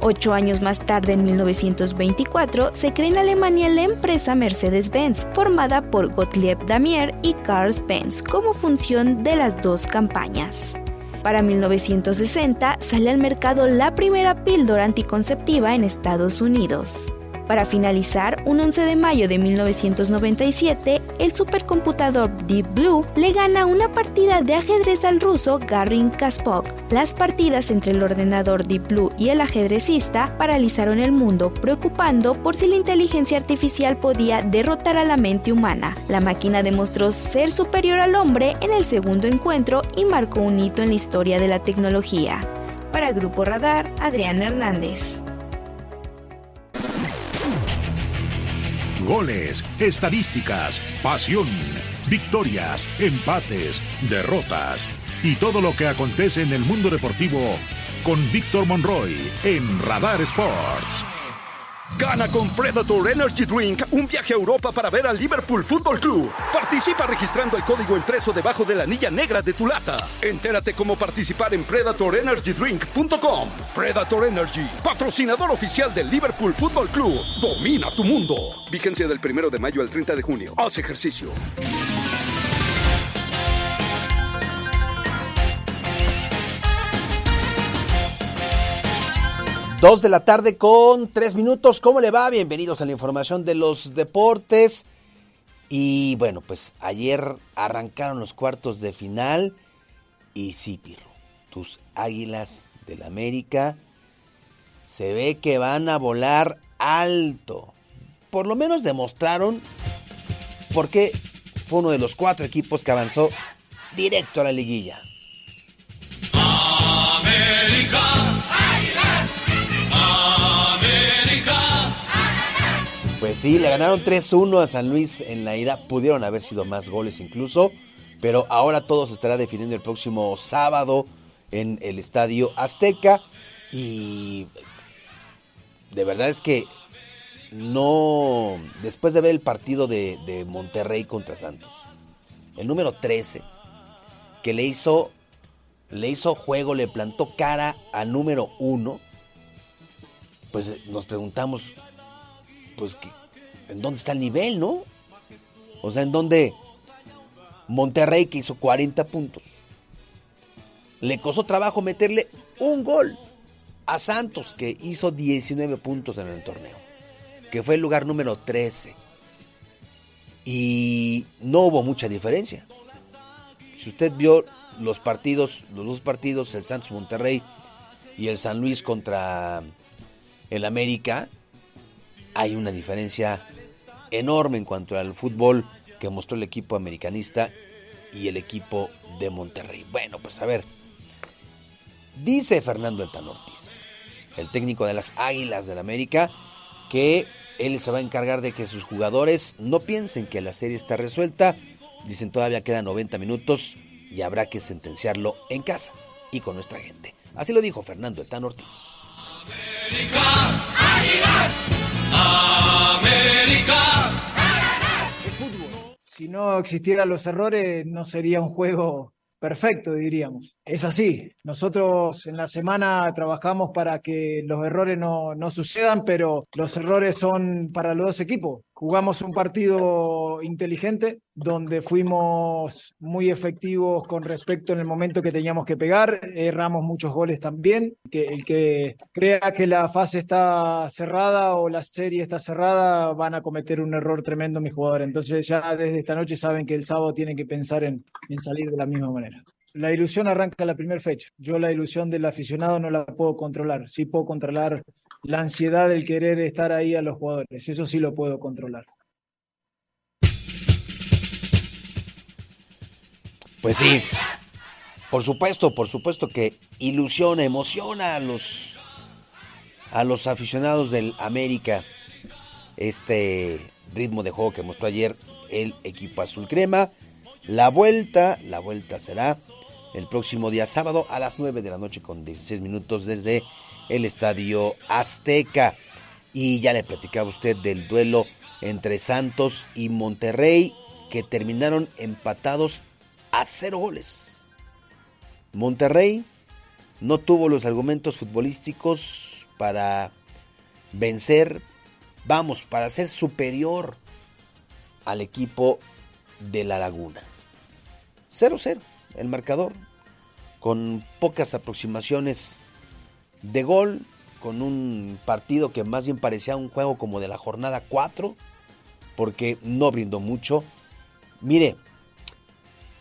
Ocho años más tarde, en 1924, se crea en Alemania la empresa Mercedes-Benz, formada por Gottlieb Damier y Carl Benz como función de las dos campañas. Para 1960 sale al mercado la primera píldora anticonceptiva en Estados Unidos. Para finalizar, un 11 de mayo de 1997, el supercomputador Deep Blue le gana una partida de ajedrez al ruso Garrin Kasparov. Las partidas entre el ordenador Deep Blue y el ajedrecista paralizaron el mundo, preocupando por si la inteligencia artificial podía derrotar a la mente humana. La máquina demostró ser superior al hombre en el segundo encuentro y marcó un hito en la historia de la tecnología. Para Grupo Radar, Adrián Hernández. Goles, estadísticas, pasión, victorias, empates, derrotas y todo lo que acontece en el mundo deportivo con Víctor Monroy en Radar Sports. Gana con Predator Energy Drink un viaje a Europa para ver al Liverpool Football Club. Participa registrando el código impreso debajo de la anilla negra de tu lata. Entérate cómo participar en predatorenergydrink.com. Predator Energy, patrocinador oficial del Liverpool Football Club. Domina tu mundo. Vigencia del 1 de mayo al 30 de junio. Haz ejercicio. Dos de la tarde con tres minutos. ¿Cómo le va? Bienvenidos a la información de los deportes. Y bueno, pues ayer arrancaron los cuartos de final. Y sí, Pirro, tus águilas del América se ve que van a volar alto. Por lo menos demostraron por qué fue uno de los cuatro equipos que avanzó directo a la liguilla. América. Pues sí, le ganaron 3-1 a San Luis en la ida. Pudieron haber sido más goles incluso. Pero ahora todo se estará definiendo el próximo sábado en el Estadio Azteca. Y de verdad es que no, después de ver el partido de, Monterrey contra Santos, el número 13, que le hizo, le hizo juego, le plantó cara al número 1, pues nos preguntamos, pues, ¿en dónde está el nivel, no? O sea, ¿en dónde Monterrey que hizo 40 puntos? Le costó trabajo meterle un gol a Santos que hizo 19 puntos en el torneo que fue el lugar número 13. Y no hubo mucha diferencia. Si usted vio los partidos, los dos partidos, el Santos Monterrey y el San Luis contra el América, hay una diferencia enorme en cuanto al fútbol que mostró el equipo americanista y el equipo de Monterrey. Bueno, pues a ver. Dice Fernando El Ortiz, el técnico de las Águilas del América, que él se va a encargar de que sus jugadores no piensen que la serie está resuelta. Dicen todavía quedan 90 minutos y habrá que sentenciarlo en casa y con nuestra gente. Así lo dijo Fernando Eltán Ortiz. América, América. Si no existieran los errores, no sería un juego perfecto, diríamos. Es así. Nosotros en la semana trabajamos para que los errores no, no, sucedan, pero los errores son para los dos equipos. Jugamos un partido inteligente donde fuimos muy efectivos con respecto en el momento que teníamos que pegar, erramos muchos goles también. Que el que crea que la fase está cerrada o la serie está cerrada van a cometer un error tremendo mis jugadores. Entonces ya desde esta noche saben que el sábado tienen que pensar en, en salir de la misma manera. La ilusión arranca la primera fecha. Yo la ilusión del aficionado no la puedo controlar. Sí puedo controlar la ansiedad del querer estar ahí a los jugadores. Eso sí lo puedo controlar. Pues sí, por supuesto, por supuesto que ilusiona, emociona a los, a los aficionados del América este ritmo de juego que mostró ayer el equipo azul crema. La vuelta, la vuelta será el próximo día sábado a las 9 de la noche con 16 minutos desde el Estadio Azteca. Y ya le platicaba usted del duelo entre Santos y Monterrey que terminaron empatados a cero goles. Monterrey no tuvo los argumentos futbolísticos para vencer, vamos, para ser superior al equipo de la Laguna. 0-0 el marcador, con pocas aproximaciones de gol, con un partido que más bien parecía un juego como de la jornada 4, porque no brindó mucho. Mire,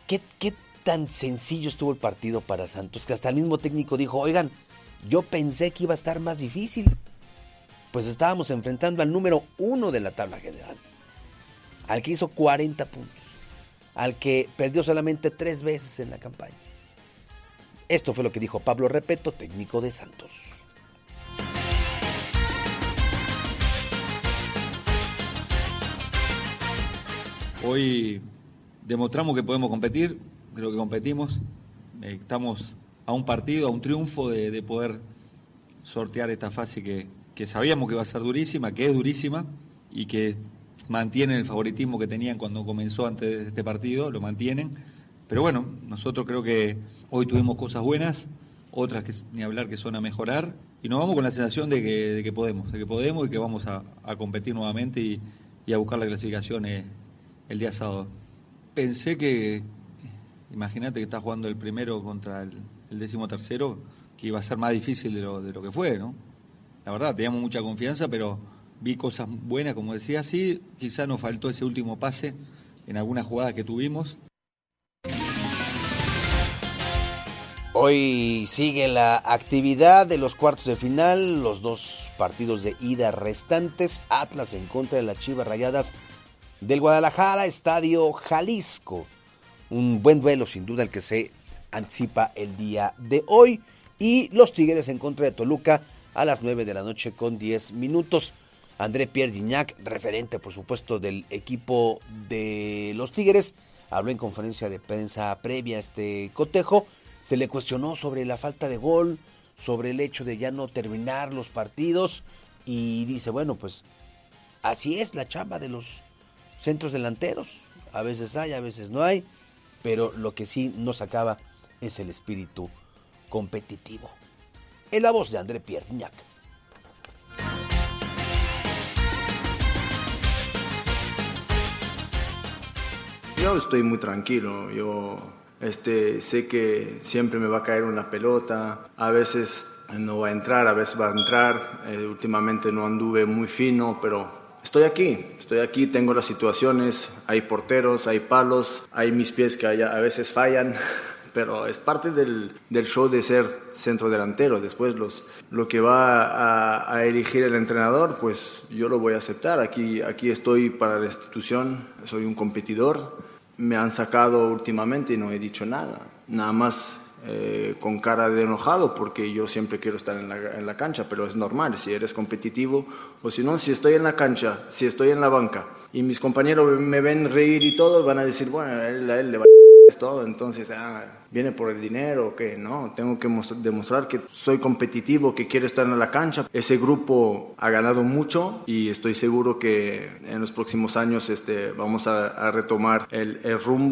¿qué, qué tan sencillo estuvo el partido para Santos que hasta el mismo técnico dijo, oigan, yo pensé que iba a estar más difícil. Pues estábamos enfrentando al número uno de la tabla general, al que hizo 40 puntos, al que perdió solamente tres veces en la campaña. Esto fue lo que dijo Pablo Repeto, técnico de Santos. Hoy demostramos que podemos competir, creo que competimos, eh, estamos a un partido, a un triunfo de, poder sortear esta fase que, que, sabíamos que va a ser durísima, que es durísima y que mantienen el favoritismo que tenían cuando comenzó antes de este partido, lo mantienen. Pero bueno, nosotros creo que hoy tuvimos cosas buenas, otras que ni hablar que son a mejorar, y nos vamos con la sensación de que, podemos, de que podemos y que vamos a, competir nuevamente y, a buscar la clasificación eh, el día sábado. Pensé que, imagínate que estás jugando el primero contra el, décimo tercero, que iba a ser más difícil de lo, de lo que fue, ¿no? La verdad, teníamos mucha confianza, pero vi cosas buenas, como decía, sí, quizá nos faltó ese último pase en alguna jugada que tuvimos, Hoy sigue la actividad de los cuartos de final, los dos partidos de ida restantes, Atlas en contra de las Chivas Rayadas del Guadalajara, Estadio Jalisco. Un buen duelo, sin duda, el que se anticipa el día de hoy. Y los Tigres en contra de Toluca a las 9 de la noche con 10 minutos. André Pierre Gignac, referente por supuesto del equipo de los Tigres, habló en conferencia de prensa previa a este cotejo. Se le cuestionó sobre la falta de gol, sobre el hecho de ya no terminar los partidos y dice, bueno, pues así es la chamba de los centros delanteros. A veces hay, a veces no hay, pero lo que sí nos acaba es el espíritu competitivo. Es la voz de André Pierre Gignac. Yo estoy muy tranquilo, yo este, sé que siempre me va a caer una pelota, a veces no va a entrar, a veces va a entrar, eh, últimamente no anduve muy fino, pero estoy aquí, estoy aquí, tengo las situaciones, hay porteros, hay palos, hay mis pies que a veces fallan, pero es parte del, del, show de ser centro delantero. Después los, lo que va a, a, elegir el entrenador, pues yo lo voy a aceptar. Aquí, aquí estoy para la institución, soy un competidor. Me han sacado últimamente y no he dicho nada. Nada más eh, con cara de enojado porque yo siempre quiero estar en la, en la, cancha, pero es normal, si eres competitivo o si no, si estoy en la cancha, si estoy en la banca y mis compañeros me ven reír y todo, van a decir, bueno, a él, le va todo, entonces, ah, viene por el dinero, que no, tengo que demostrar que soy competitivo, que quiero estar en la cancha. Ese grupo ha ganado mucho y estoy seguro que en los próximos años este, vamos a, a retomar el, el, rumbo.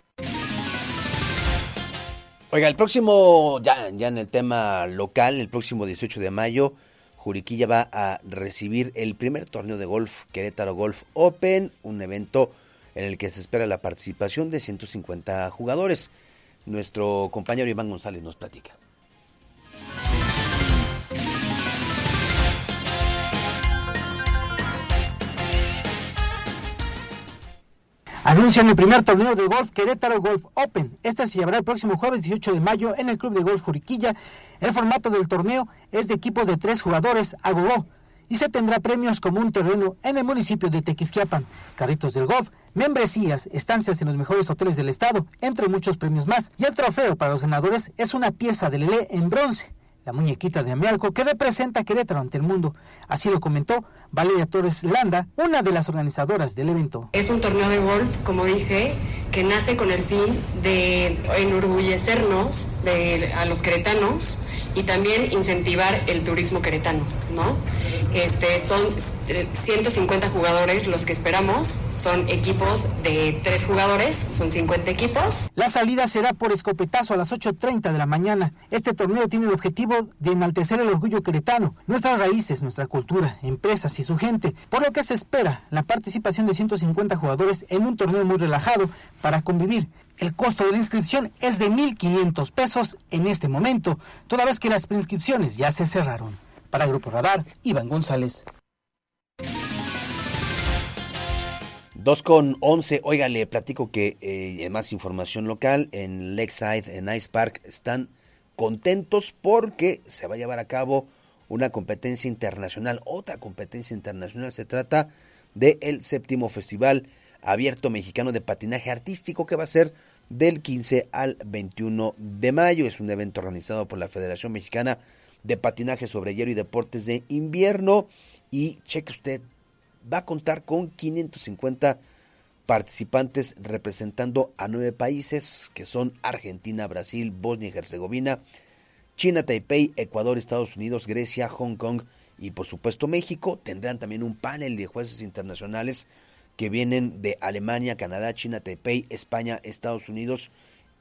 Oiga, el próximo, ya, ya en el tema local, el próximo 18 de mayo, Juriquilla va a recibir el primer torneo de golf, Querétaro Golf Open, un evento en el que se espera la participación de 150 jugadores. Nuestro compañero Iván González nos platica. Anuncian el primer torneo de golf Querétaro Golf Open. Este se llevará el próximo jueves 18 de mayo en el Club de Golf Juriquilla. El formato del torneo es de equipos de tres jugadores a y se tendrá premios como un terreno en el municipio de Tequisquiapan, carritos del golf, membresías, estancias en los mejores hoteles del estado, entre muchos premios más. Y el trofeo para los ganadores es una pieza de Lele en bronce, la muñequita de Amialco que representa Querétaro ante el mundo. Así lo comentó Valeria Torres Landa, una de las organizadoras del evento. Es un torneo de golf, como dije, que nace con el fin de enorgullecernos de, a los queretanos y también incentivar el turismo queretano, ¿no? Este, son 150 jugadores los que esperamos, son equipos de tres jugadores, son 50 equipos. La salida será por escopetazo a las 8.30 de la mañana. Este torneo tiene el objetivo de enaltecer el orgullo queretano, nuestras raíces, nuestra cultura, empresas y su gente, por lo que se espera la participación de 150 jugadores en un torneo muy relajado para convivir. El costo de la inscripción es de 1.500 pesos en este momento, toda vez que las preinscripciones ya se cerraron. Para Grupo Radar, Iván González. 2 con 11. Oiga, le platico que eh, más información local en Lakeside, en Ice Park, están contentos porque se va a llevar a cabo una competencia internacional, otra competencia internacional. Se trata del el séptimo Festival Abierto Mexicano de Patinaje Artístico que va a ser del 15 al 21 de mayo. Es un evento organizado por la Federación Mexicana de patinaje sobre hielo y deportes de invierno. Y cheque usted, va a contar con 550 participantes representando a nueve países que son Argentina, Brasil, Bosnia y Herzegovina, China, Taipei, Ecuador, Estados Unidos, Grecia, Hong Kong y por supuesto México. Tendrán también un panel de jueces internacionales que vienen de Alemania, Canadá, China, Taipei, España, Estados Unidos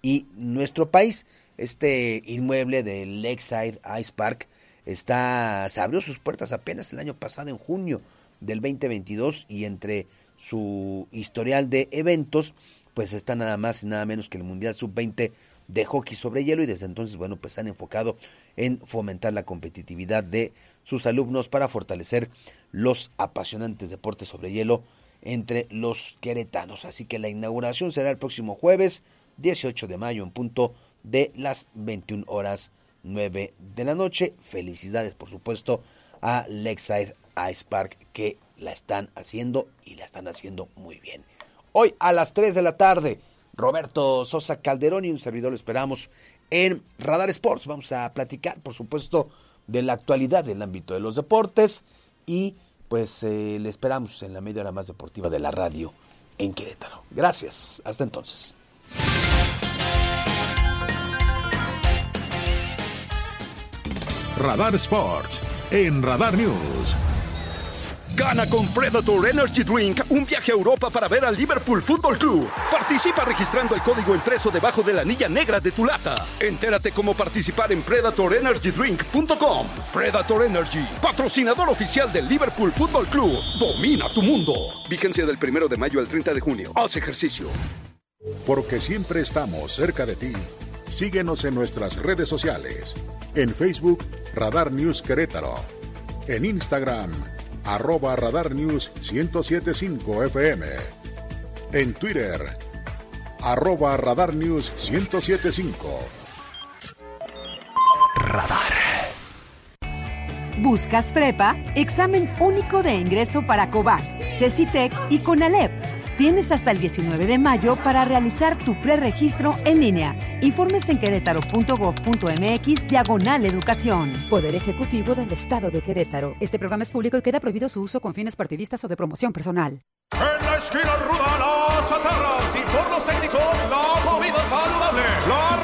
y nuestro país. Este inmueble del Lakeside Ice Park está, se abrió sus puertas apenas el año pasado, en junio del 2022, y entre su historial de eventos, pues está nada más y nada menos que el Mundial Sub-20 de hockey sobre hielo y desde entonces, bueno, pues han enfocado en fomentar la competitividad de sus alumnos para fortalecer los apasionantes deportes sobre hielo entre los queretanos. Así que la inauguración será el próximo jueves 18 de mayo en punto de las 21 horas 9 de la noche. Felicidades, por supuesto, a Lakeside Ice Park que la están haciendo y la están haciendo muy bien. hoy a las 3 de la tarde. Roberto Sosa Calderón y un servidor lo esperamos en Radar Sports. Vamos a platicar, por supuesto, de la actualidad del ámbito de los deportes y pues eh, le esperamos en la media hora más deportiva de la radio en Querétaro. Gracias, hasta entonces. Radar Sports en Radar News. Gana con Predator Energy Drink un viaje a Europa para ver al Liverpool Football Club. Participa registrando el código impreso debajo de la anilla negra de tu lata. Entérate cómo participar en predatorenergydrink.com. Predator Energy, patrocinador oficial del Liverpool Football Club. Domina tu mundo. Vigencia del 1 de mayo al 30 de junio. Haz ejercicio. Porque siempre estamos cerca de ti. Síguenos en nuestras redes sociales. En Facebook, Radar News Querétaro. En Instagram, arroba Radar News 1075 FM. En Twitter, arroba Radar News 1075. Radar. ¿Buscas prepa? Examen único de ingreso para COVAC, CECITEC y CONALEP. Tienes hasta el 19 de mayo para realizar tu preregistro en línea. Informes en querétaro.gov.mx diagonal educación. Poder Ejecutivo del Estado de Querétaro. Este programa es público y queda prohibido su uso con fines partidistas o de promoción personal. En la esquina ruda, las chatarras y por los técnicos, la comida saludable. La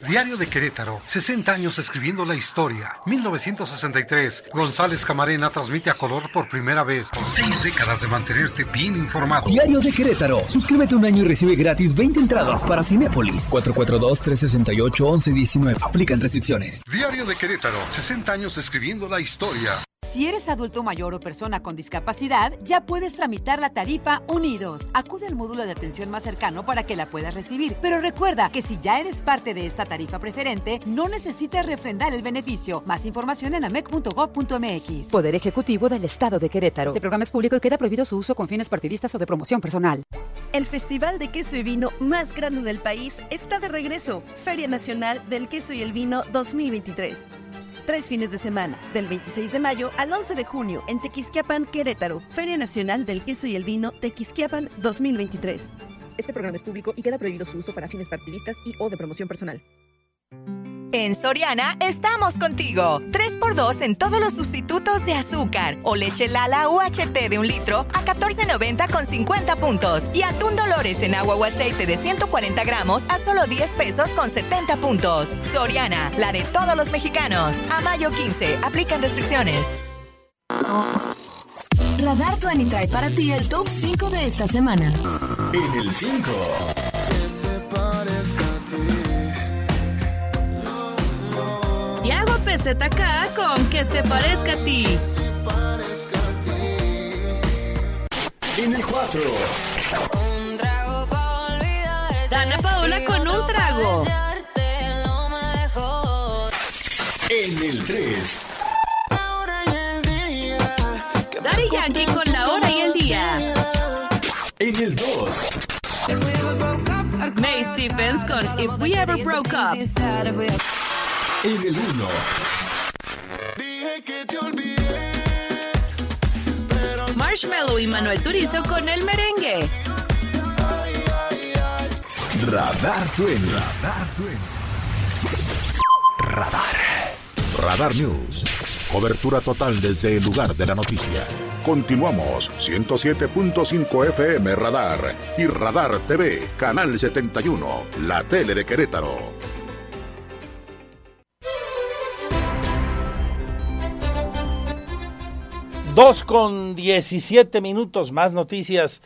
Diario de Querétaro, 60 años escribiendo la historia. 1963, González Camarena transmite a color por primera vez. Por seis décadas de mantenerte bien informado. Diario de Querétaro, suscríbete un año y recibe gratis 20 entradas para Cinépolis. 442-368-1119. Aplican restricciones. Diario de Querétaro, 60 años escribiendo la historia. Si eres adulto mayor o persona con discapacidad, ya puedes tramitar la tarifa Unidos. Acude al módulo de atención más cercano para que la puedas recibir. Pero recuerda que si ya eres parte de esta tarifa preferente, no necesitas refrendar el beneficio. Más información en amec.gov.mx. Poder Ejecutivo del Estado de Querétaro. Este programa es público y queda prohibido su uso con fines partidistas o de promoción personal. El festival de queso y vino más grande del país está de regreso. Feria Nacional del Queso y el Vino 2023 tres fines de semana, del 26 de mayo al 11 de junio, en Tequisquiapan, Querétaro. Feria Nacional del Queso y el Vino Tequisquiapan 2023. Este programa es público y queda prohibido su uso para fines partidistas y o de promoción personal. En Soriana estamos contigo. 3x2 en todos los sustitutos de azúcar o leche Lala UHT de un litro a 14.90 con 50 puntos. Y atún Dolores en agua o aceite de 140 gramos a solo 10 pesos con 70 puntos. Soriana, la de todos los mexicanos. A mayo 15, aplican restricciones. Radar 20 trae para ti el top 5 de esta semana. En el 5. PZK con Que se parezca a ti. En el 4. Dana Paola con un trago. En el 3. Daddy Yankee con la hora y el día. En el 2. May Stephens con If We Ever Broke Up. En el 1. Marshmallow y Manuel Turizo con el merengue. Radar Twin. Radar Twin. Radar. Radar News. Cobertura total desde el lugar de la noticia. Continuamos 107.5 FM Radar y Radar TV, Canal 71, la tele de Querétaro. Dos con 17 minutos, más noticias.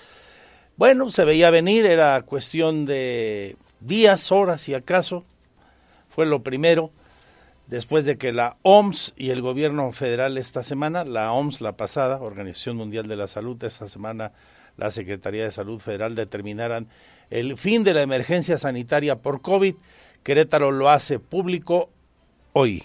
Bueno, se veía venir, era cuestión de días, horas si acaso. Fue lo primero, después de que la OMS y el gobierno federal esta semana, la OMS la pasada, Organización Mundial de la Salud, esta semana la Secretaría de Salud Federal determinaran el fin de la emergencia sanitaria por COVID. Querétaro lo hace público hoy.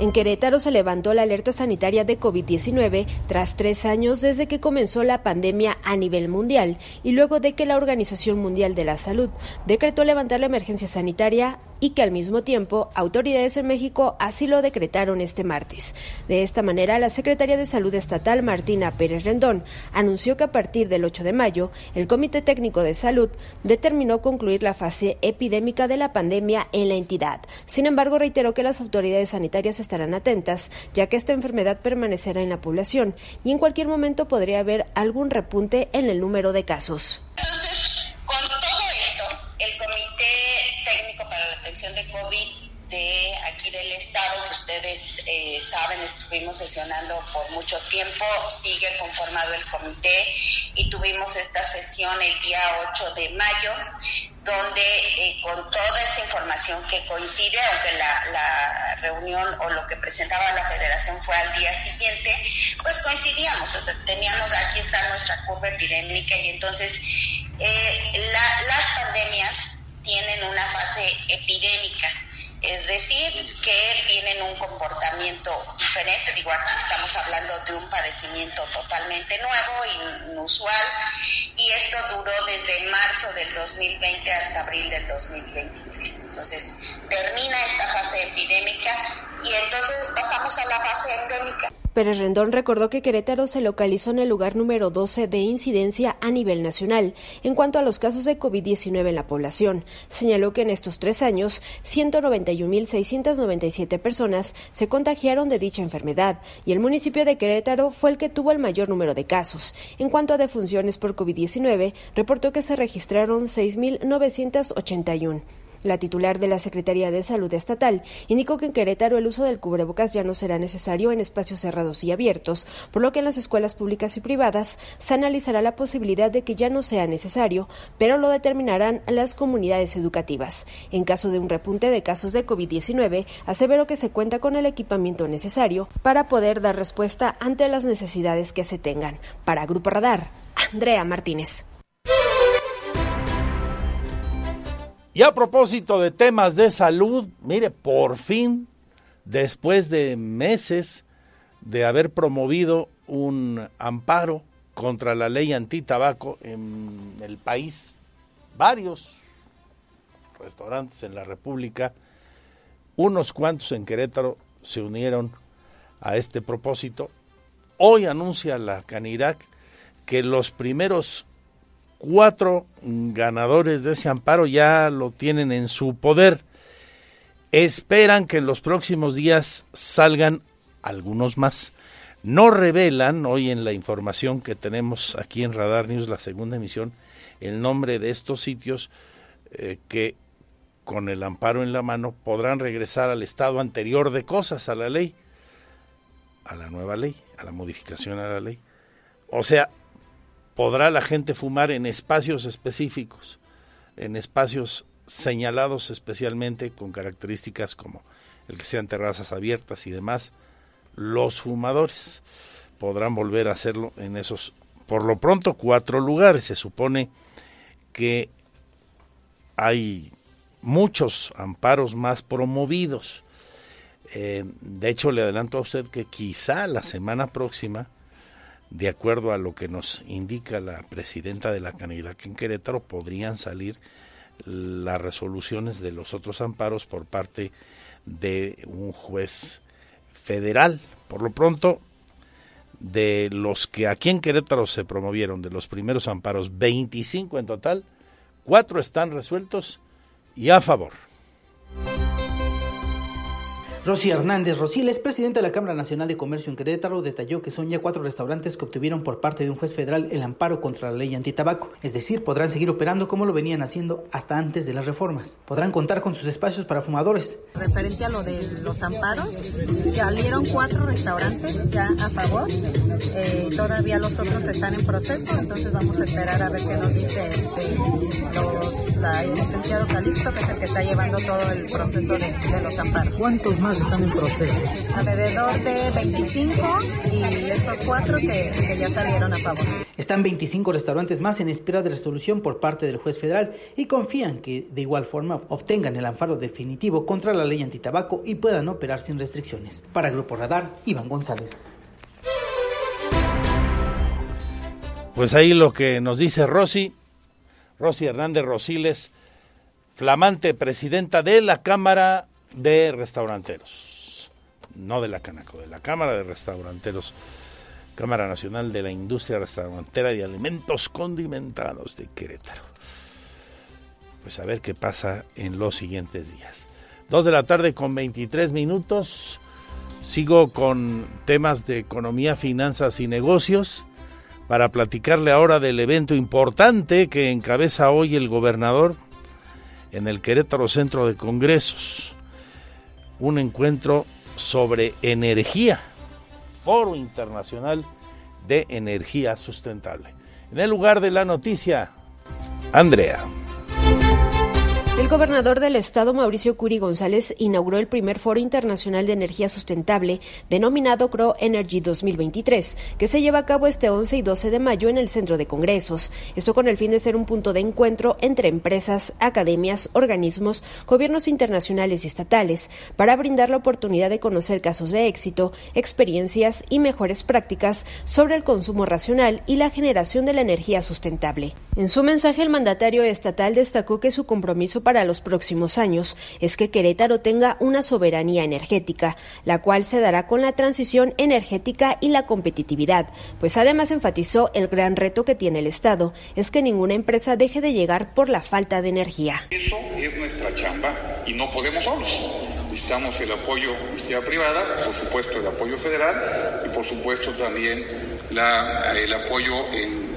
En Querétaro se levantó la alerta sanitaria de COVID-19 tras tres años desde que comenzó la pandemia a nivel mundial y luego de que la Organización Mundial de la Salud decretó levantar la emergencia sanitaria y que al mismo tiempo autoridades en México así lo decretaron este martes. De esta manera, la Secretaria de Salud Estatal, Martina Pérez Rendón, anunció que a partir del 8 de mayo, el Comité Técnico de Salud determinó concluir la fase epidémica de la pandemia en la entidad. Sin embargo, reiteró que las autoridades sanitarias estarán atentas, ya que esta enfermedad permanecerá en la población y en cualquier momento podría haber algún repunte en el número de casos. Entonces, De COVID de aquí del estado, que ustedes eh, saben, estuvimos sesionando por mucho tiempo, sigue conformado el comité y tuvimos esta sesión el día 8 de mayo, donde eh, con toda esta información que coincide, aunque la, la, reunión o lo que presentaba la federación fue al día siguiente, pues coincidíamos, o sea, teníamos, aquí está nuestra curva epidémica y entonces eh, la, las pandemias tienen una fase epidémica es decir, que tienen un comportamiento diferente. Digo, aquí estamos hablando de un padecimiento totalmente nuevo, inusual, y esto duró desde marzo del 2020 hasta abril del 2023. Entonces, termina esta fase epidémica y entonces pasamos a la fase endémica. Pérez Rendón recordó que Querétaro se localizó en el lugar número 12 de incidencia a nivel nacional en cuanto a los casos de COVID-19 en la población. Señaló que en estos tres años, 191.697 personas se contagiaron de dicha enfermedad y el municipio de Querétaro fue el que tuvo el mayor número de casos. En cuanto a defunciones por COVID-19, reportó que se registraron 6.981. La titular de la Secretaría de Salud Estatal indicó que en Querétaro el uso del cubrebocas ya no será necesario en espacios cerrados y abiertos, por lo que en las escuelas públicas y privadas se analizará la posibilidad de que ya no sea necesario, pero lo determinarán las comunidades educativas. En caso de un repunte de casos de COVID-19, aseveró que se cuenta con el equipamiento necesario para poder dar respuesta ante las necesidades que se tengan. Para Grupo Radar, Andrea Martínez. Y a propósito de temas de salud, mire, por fin, después de meses de haber promovido un amparo contra la ley antitabaco en el país, varios restaurantes en la República, unos cuantos en Querétaro se unieron a este propósito. Hoy anuncia la Canirac que los primeros cuatro ganadores de ese amparo ya lo tienen en su poder. Esperan que en los próximos días salgan algunos más. No revelan hoy en la información que tenemos aquí en Radar News, la segunda emisión, el nombre de estos sitios eh, que con el amparo en la mano podrán regresar al estado anterior de cosas, a la ley, a la nueva ley, a la modificación a la ley. O sea, podrá la gente fumar en espacios específicos, en espacios señalados especialmente con características como el que sean terrazas abiertas y demás. Los fumadores podrán volver a hacerlo en esos, por lo pronto, cuatro lugares. Se supone que hay muchos amparos más promovidos. Eh, de hecho, le adelanto a usted que quizá la semana próxima de acuerdo a lo que nos indica la presidenta de la Canirac en Querétaro, podrían salir las resoluciones de los otros amparos por parte de un juez federal. Por lo pronto, de los que aquí en Querétaro se promovieron, de los primeros amparos, 25 en total, cuatro están resueltos y a favor. Rosy Hernández Rosiles, presidenta de la Cámara Nacional de Comercio en Querétaro, detalló que son ya cuatro restaurantes que obtuvieron por parte de un juez federal el amparo contra la ley antitabaco, es decir, podrán seguir operando como lo venían haciendo hasta antes de las reformas. Podrán contar con sus espacios para fumadores. Referente a lo de los amparos, salieron cuatro restaurantes ya a favor, eh, todavía los otros están en proceso, entonces vamos a esperar a ver qué nos dice este, los, la, el licenciado Calixto, que es el que está llevando todo el proceso de, de los amparos. ¿Cuántos más? Más están en proceso? Alrededor de 25 y estos cuatro que, que ya salieron a favor. Están 25 restaurantes más en espera de resolución por parte del juez federal y confían que de igual forma obtengan el amparo definitivo contra la ley antitabaco y puedan operar sin restricciones. Para Grupo Radar, Iván González. Pues ahí lo que nos dice Rosy, Rosy Hernández Rosiles, flamante presidenta de la Cámara de Restauranteros, no de la Canaco, de la Cámara de Restauranteros, Cámara Nacional de la Industria Restaurantera y Alimentos Condimentados de Querétaro. Pues a ver qué pasa en los siguientes días. Dos de la tarde con 23 minutos. Sigo con temas de economía, finanzas y negocios para platicarle ahora del evento importante que encabeza hoy el gobernador en el Querétaro Centro de Congresos. Un encuentro sobre energía, Foro Internacional de Energía Sustentable. En el lugar de la noticia, Andrea. El gobernador del estado, Mauricio Curi González, inauguró el primer Foro Internacional de Energía Sustentable, denominado CRO Energy 2023, que se lleva a cabo este 11 y 12 de mayo en el Centro de Congresos. Esto con el fin de ser un punto de encuentro entre empresas, academias, organismos, gobiernos internacionales y estatales, para brindar la oportunidad de conocer casos de éxito, experiencias y mejores prácticas sobre el consumo racional y la generación de la energía sustentable. En su mensaje, el mandatario estatal destacó que su compromiso para los próximos años es que Querétaro tenga una soberanía energética, la cual se dará con la transición energética y la competitividad, pues además enfatizó el gran reto que tiene el Estado, es que ninguna empresa deje de llegar por la falta de energía. Eso es nuestra chamba y no podemos solos. Necesitamos el apoyo de privada, por supuesto el apoyo federal y por supuesto también la, el apoyo en,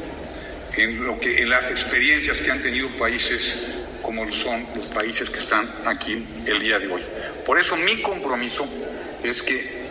en, lo que, en las experiencias que han tenido países como son los países que están aquí el día de hoy. Por eso mi compromiso es que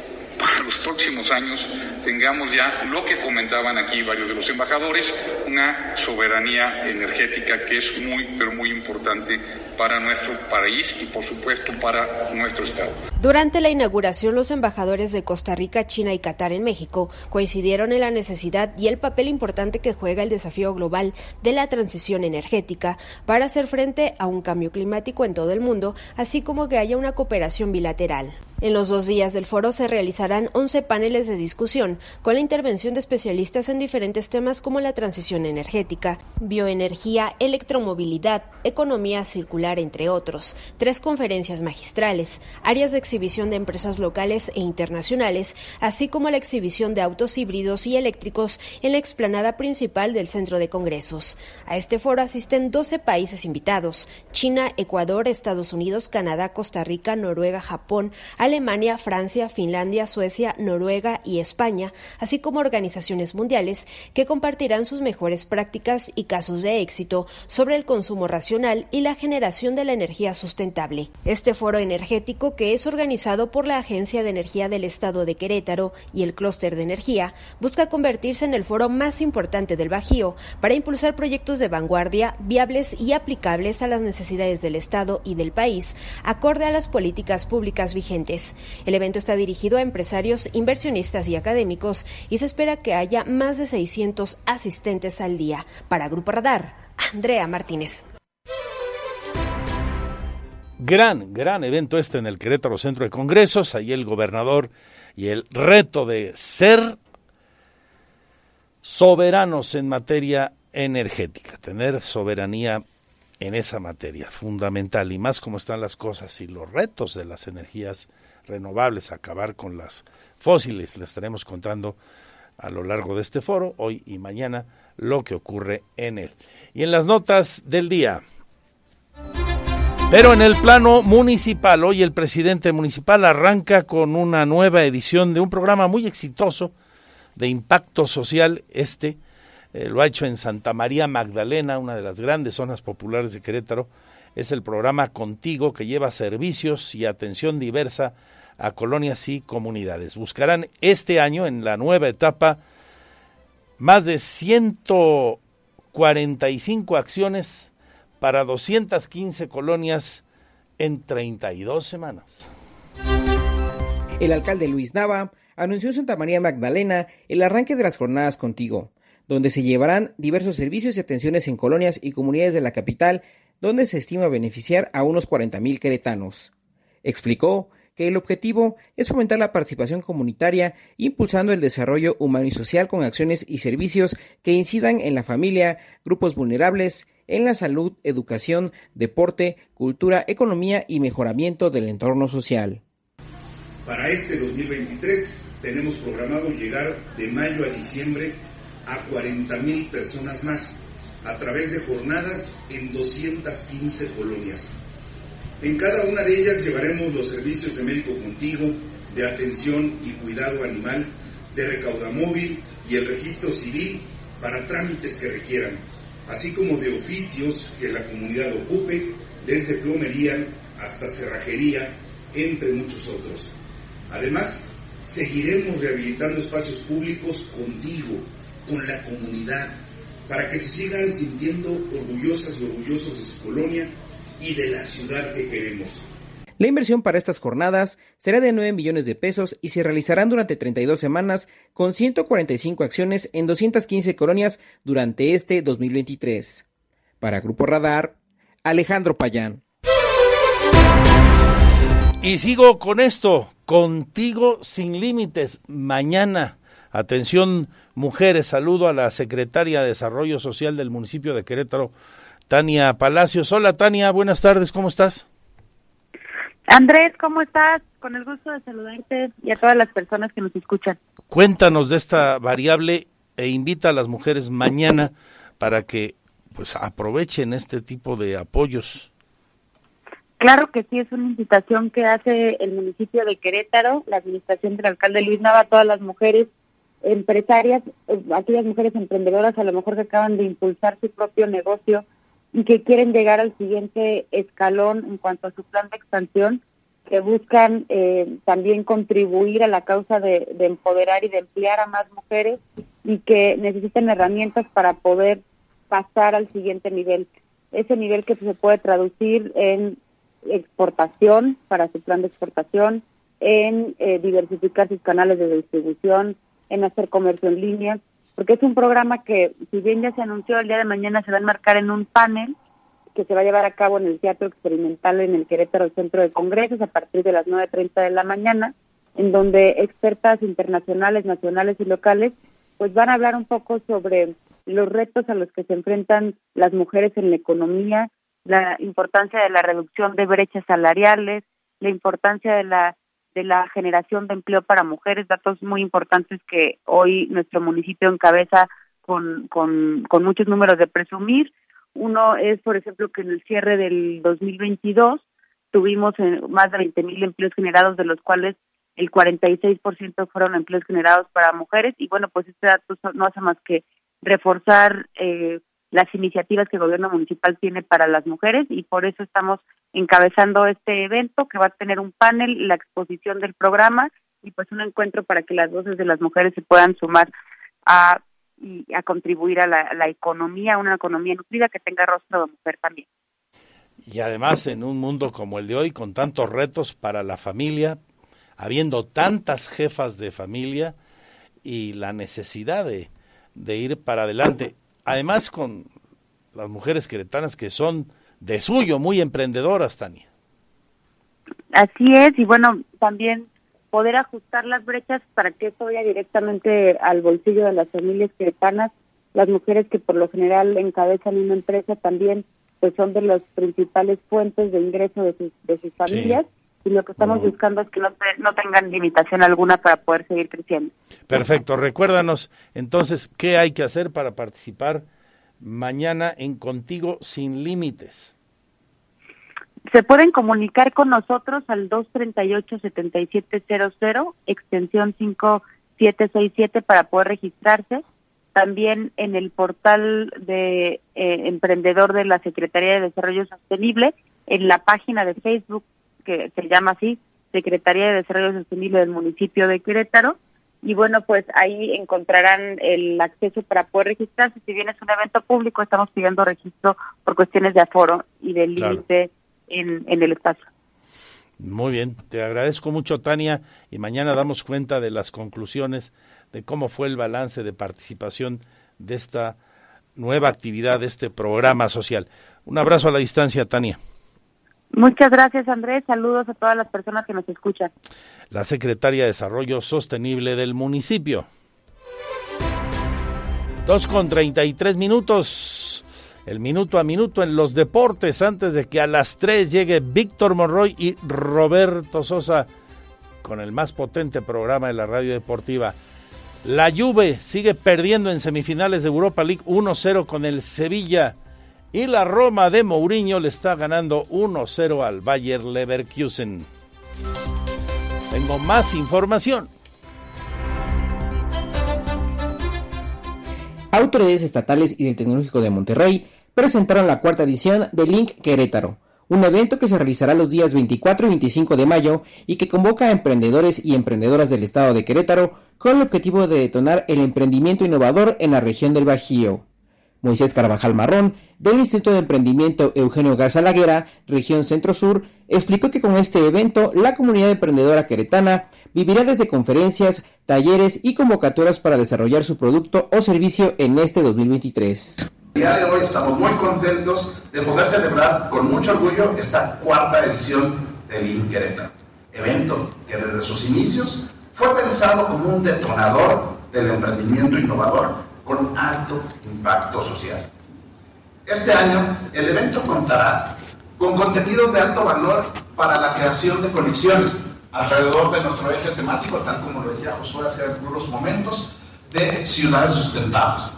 para los próximos años tengamos ya lo que comentaban aquí varios de los embajadores, una soberanía energética que es muy, pero muy importante para nuestro país y por supuesto para nuestro Estado. Durante la inauguración, los embajadores de Costa Rica, China y Qatar en México coincidieron en la necesidad y el papel importante que juega el desafío global de la transición energética para hacer frente a un cambio climático en todo el mundo, así como que haya una cooperación bilateral. En los dos días del foro se realizarán 11 paneles de discusión con la intervención de especialistas en diferentes temas como la transición energética, bioenergía, electromovilidad, economía circular, entre otros, tres conferencias magistrales, áreas de exhibición de empresas locales e internacionales, así como la exhibición de autos híbridos y eléctricos en la explanada principal del Centro de Congresos. A este foro asisten 12 países invitados, China, Ecuador, Estados Unidos, Canadá, Costa Rica, Noruega, Japón, Alemania, Francia, Finlandia, Suecia, Noruega y España, así como organizaciones mundiales que compartirán sus mejores prácticas y casos de éxito sobre el consumo racional y la generación de la energía sustentable. Este foro energético, que es organizado por la Agencia de Energía del Estado de Querétaro y el Clúster de Energía, busca convertirse en el foro más importante del Bajío para impulsar proyectos de vanguardia viables y aplicables a las necesidades del Estado y del país, acorde a las políticas públicas vigentes. El evento está dirigido a empresarios, inversionistas y académicos y se espera que haya más de 600 asistentes al día. Para Grupo Radar, Andrea Martínez. Gran, gran evento este en el Querétaro Centro de Congresos. Ahí el gobernador y el reto de ser soberanos en materia energética, tener soberanía en esa materia fundamental y más como están las cosas y los retos de las energías renovables, acabar con las fósiles. Les estaremos contando a lo largo de este foro, hoy y mañana, lo que ocurre en él. Y en las notas del día. Pero en el plano municipal, hoy el presidente municipal arranca con una nueva edición de un programa muy exitoso de impacto social. Este eh, lo ha hecho en Santa María Magdalena, una de las grandes zonas populares de Querétaro. Es el programa Contigo que lleva servicios y atención diversa a colonias y comunidades. Buscarán este año, en la nueva etapa, más de 145 acciones para 215 colonias en 32 semanas. El alcalde Luis Nava anunció en Santa María Magdalena el arranque de las jornadas contigo, donde se llevarán diversos servicios y atenciones en colonias y comunidades de la capital, donde se estima beneficiar a unos 40.000 queretanos. Explicó el objetivo es fomentar la participación comunitaria, impulsando el desarrollo humano y social con acciones y servicios que incidan en la familia, grupos vulnerables, en la salud, educación, deporte, cultura, economía y mejoramiento del entorno social. Para este 2023 tenemos programado llegar de mayo a diciembre a 40 mil personas más a través de jornadas en 215 colonias. En cada una de ellas llevaremos los servicios de médico contigo, de atención y cuidado animal, de recaudamóvil y el registro civil para trámites que requieran, así como de oficios que la comunidad ocupe, desde plomería hasta cerrajería, entre muchos otros. Además, seguiremos rehabilitando espacios públicos contigo, con la comunidad, para que se sigan sintiendo orgullosas y orgullosos de su colonia y de la ciudad que queremos. La inversión para estas jornadas será de 9 millones de pesos y se realizarán durante 32 semanas con 145 acciones en 215 colonias durante este 2023. Para Grupo Radar, Alejandro Payán. Y sigo con esto, contigo sin límites. Mañana, atención mujeres, saludo a la secretaria de Desarrollo Social del municipio de Querétaro, Tania Palacios. Hola Tania, buenas tardes, ¿cómo estás? Andrés, ¿cómo estás? Con el gusto de saludarte y a todas las personas que nos escuchan. Cuéntanos de esta variable e invita a las mujeres mañana para que pues aprovechen este tipo de apoyos. Claro que sí, es una invitación que hace el municipio de Querétaro, la administración del alcalde Luis Nava, a todas las mujeres empresarias, eh, aquellas mujeres emprendedoras a lo mejor que acaban de impulsar su propio negocio y que quieren llegar al siguiente escalón en cuanto a su plan de expansión, que buscan eh, también contribuir a la causa de, de empoderar y de emplear a más mujeres y que necesitan herramientas para poder pasar al siguiente nivel. Ese nivel que se puede traducir en exportación, para su plan de exportación, en eh, diversificar sus canales de distribución, en hacer comercio en línea, porque es un programa que, si bien ya se anunció, el día de mañana se va a enmarcar en un panel que se va a llevar a cabo en el Teatro Experimental en el Querétaro Centro de Congresos a partir de las 9.30 de la mañana, en donde expertas internacionales, nacionales y locales pues van a hablar un poco sobre los retos a los que se enfrentan las mujeres en la economía, la importancia de la reducción de brechas salariales, la importancia de la de la generación de empleo para mujeres, datos muy importantes que hoy nuestro municipio encabeza con, con, muchos números de presumir. Uno es, por ejemplo, que en el cierre del 2022 tuvimos eh, más de 20 mil empleos generados, de los cuales el 46% fueron empleos generados para mujeres. Y bueno, pues este dato no hace más que reforzar eh, las iniciativas que el gobierno municipal tiene para las mujeres y por eso estamos encabezando este evento que va a tener un panel, la exposición del programa y pues un encuentro para que las voces de las mujeres se puedan sumar a y a contribuir a la, economía, una economía nutrida que tenga rostro de mujer también. Y además en un mundo como el de hoy, con tantos retos para la familia, habiendo tantas jefas de familia y la necesidad de, de ir para adelante además con las mujeres queretanas que son de suyo muy emprendedoras, Tania. Así es, y bueno, también poder ajustar las brechas para que esto vaya directamente al bolsillo de las familias queretanas, las mujeres que por lo general encabezan una empresa también pues son de las principales fuentes de ingreso de sus, de sus familias y lo que estamos buscando es que no, no tengan limitación alguna para poder seguir creciendo. Perfecto, recuérdanos entonces qué hay que hacer para participar mañana en Contigo sin Límites. Se pueden comunicar con nosotros al 238-7700, extensión 5767 para poder registrarse. También en el portal de eh, emprendedor de la Secretaría de Desarrollo Sostenible, en la página de Facebook que se llama así, Secretaría de Desarrollo Sostenible del municipio de Querétaro. Y bueno, pues ahí encontrarán el acceso para poder registrarse. Si bien es un evento público, estamos pidiendo registro por cuestiones de aforo y de límite en, en el espacio. Muy bien, te agradezco mucho Tania y mañana damos cuenta de las conclusiones de cómo fue el balance de participación de esta nueva actividad, de este programa social. Un abrazo a la distancia, Tania. Muchas gracias, Andrés. Saludos a todas las personas que nos escuchan. La secretaria de Desarrollo Sostenible del municipio. Dos con treinta y tres minutos. El minuto a minuto en los deportes antes de que a las tres llegue Víctor Monroy y Roberto Sosa con el más potente programa de la radio deportiva. La Juve sigue perdiendo en semifinales de Europa League 1-0 con el Sevilla y la Roma de Mourinho le está ganando 1-0 al Bayer Leverkusen. Tengo más información. Autoridades estatales y del Tecnológico de Monterrey presentaron la cuarta edición de Link Querétaro, un evento que se realizará los días 24 y 25 de mayo y que convoca a emprendedores y emprendedoras del estado de Querétaro con el objetivo de detonar el emprendimiento innovador en la región del Bajío. Moisés Carvajal Marrón, del Instituto de Emprendimiento Eugenio Garza Laguera, región Centro-Sur, explicó que con este evento la comunidad emprendedora queretana vivirá desde conferencias, talleres y convocatorias para desarrollar su producto o servicio en este 2023. El día de hoy estamos muy contentos de poder celebrar con mucho orgullo esta cuarta edición del IN Querétaro, evento que desde sus inicios fue pensado como un detonador del emprendimiento innovador con alto impacto social. Este año, el evento contará con contenido de alto valor para la creación de conexiones alrededor de nuestro eje temático, tal como lo decía Josué hace algunos momentos, de ciudades sustentables.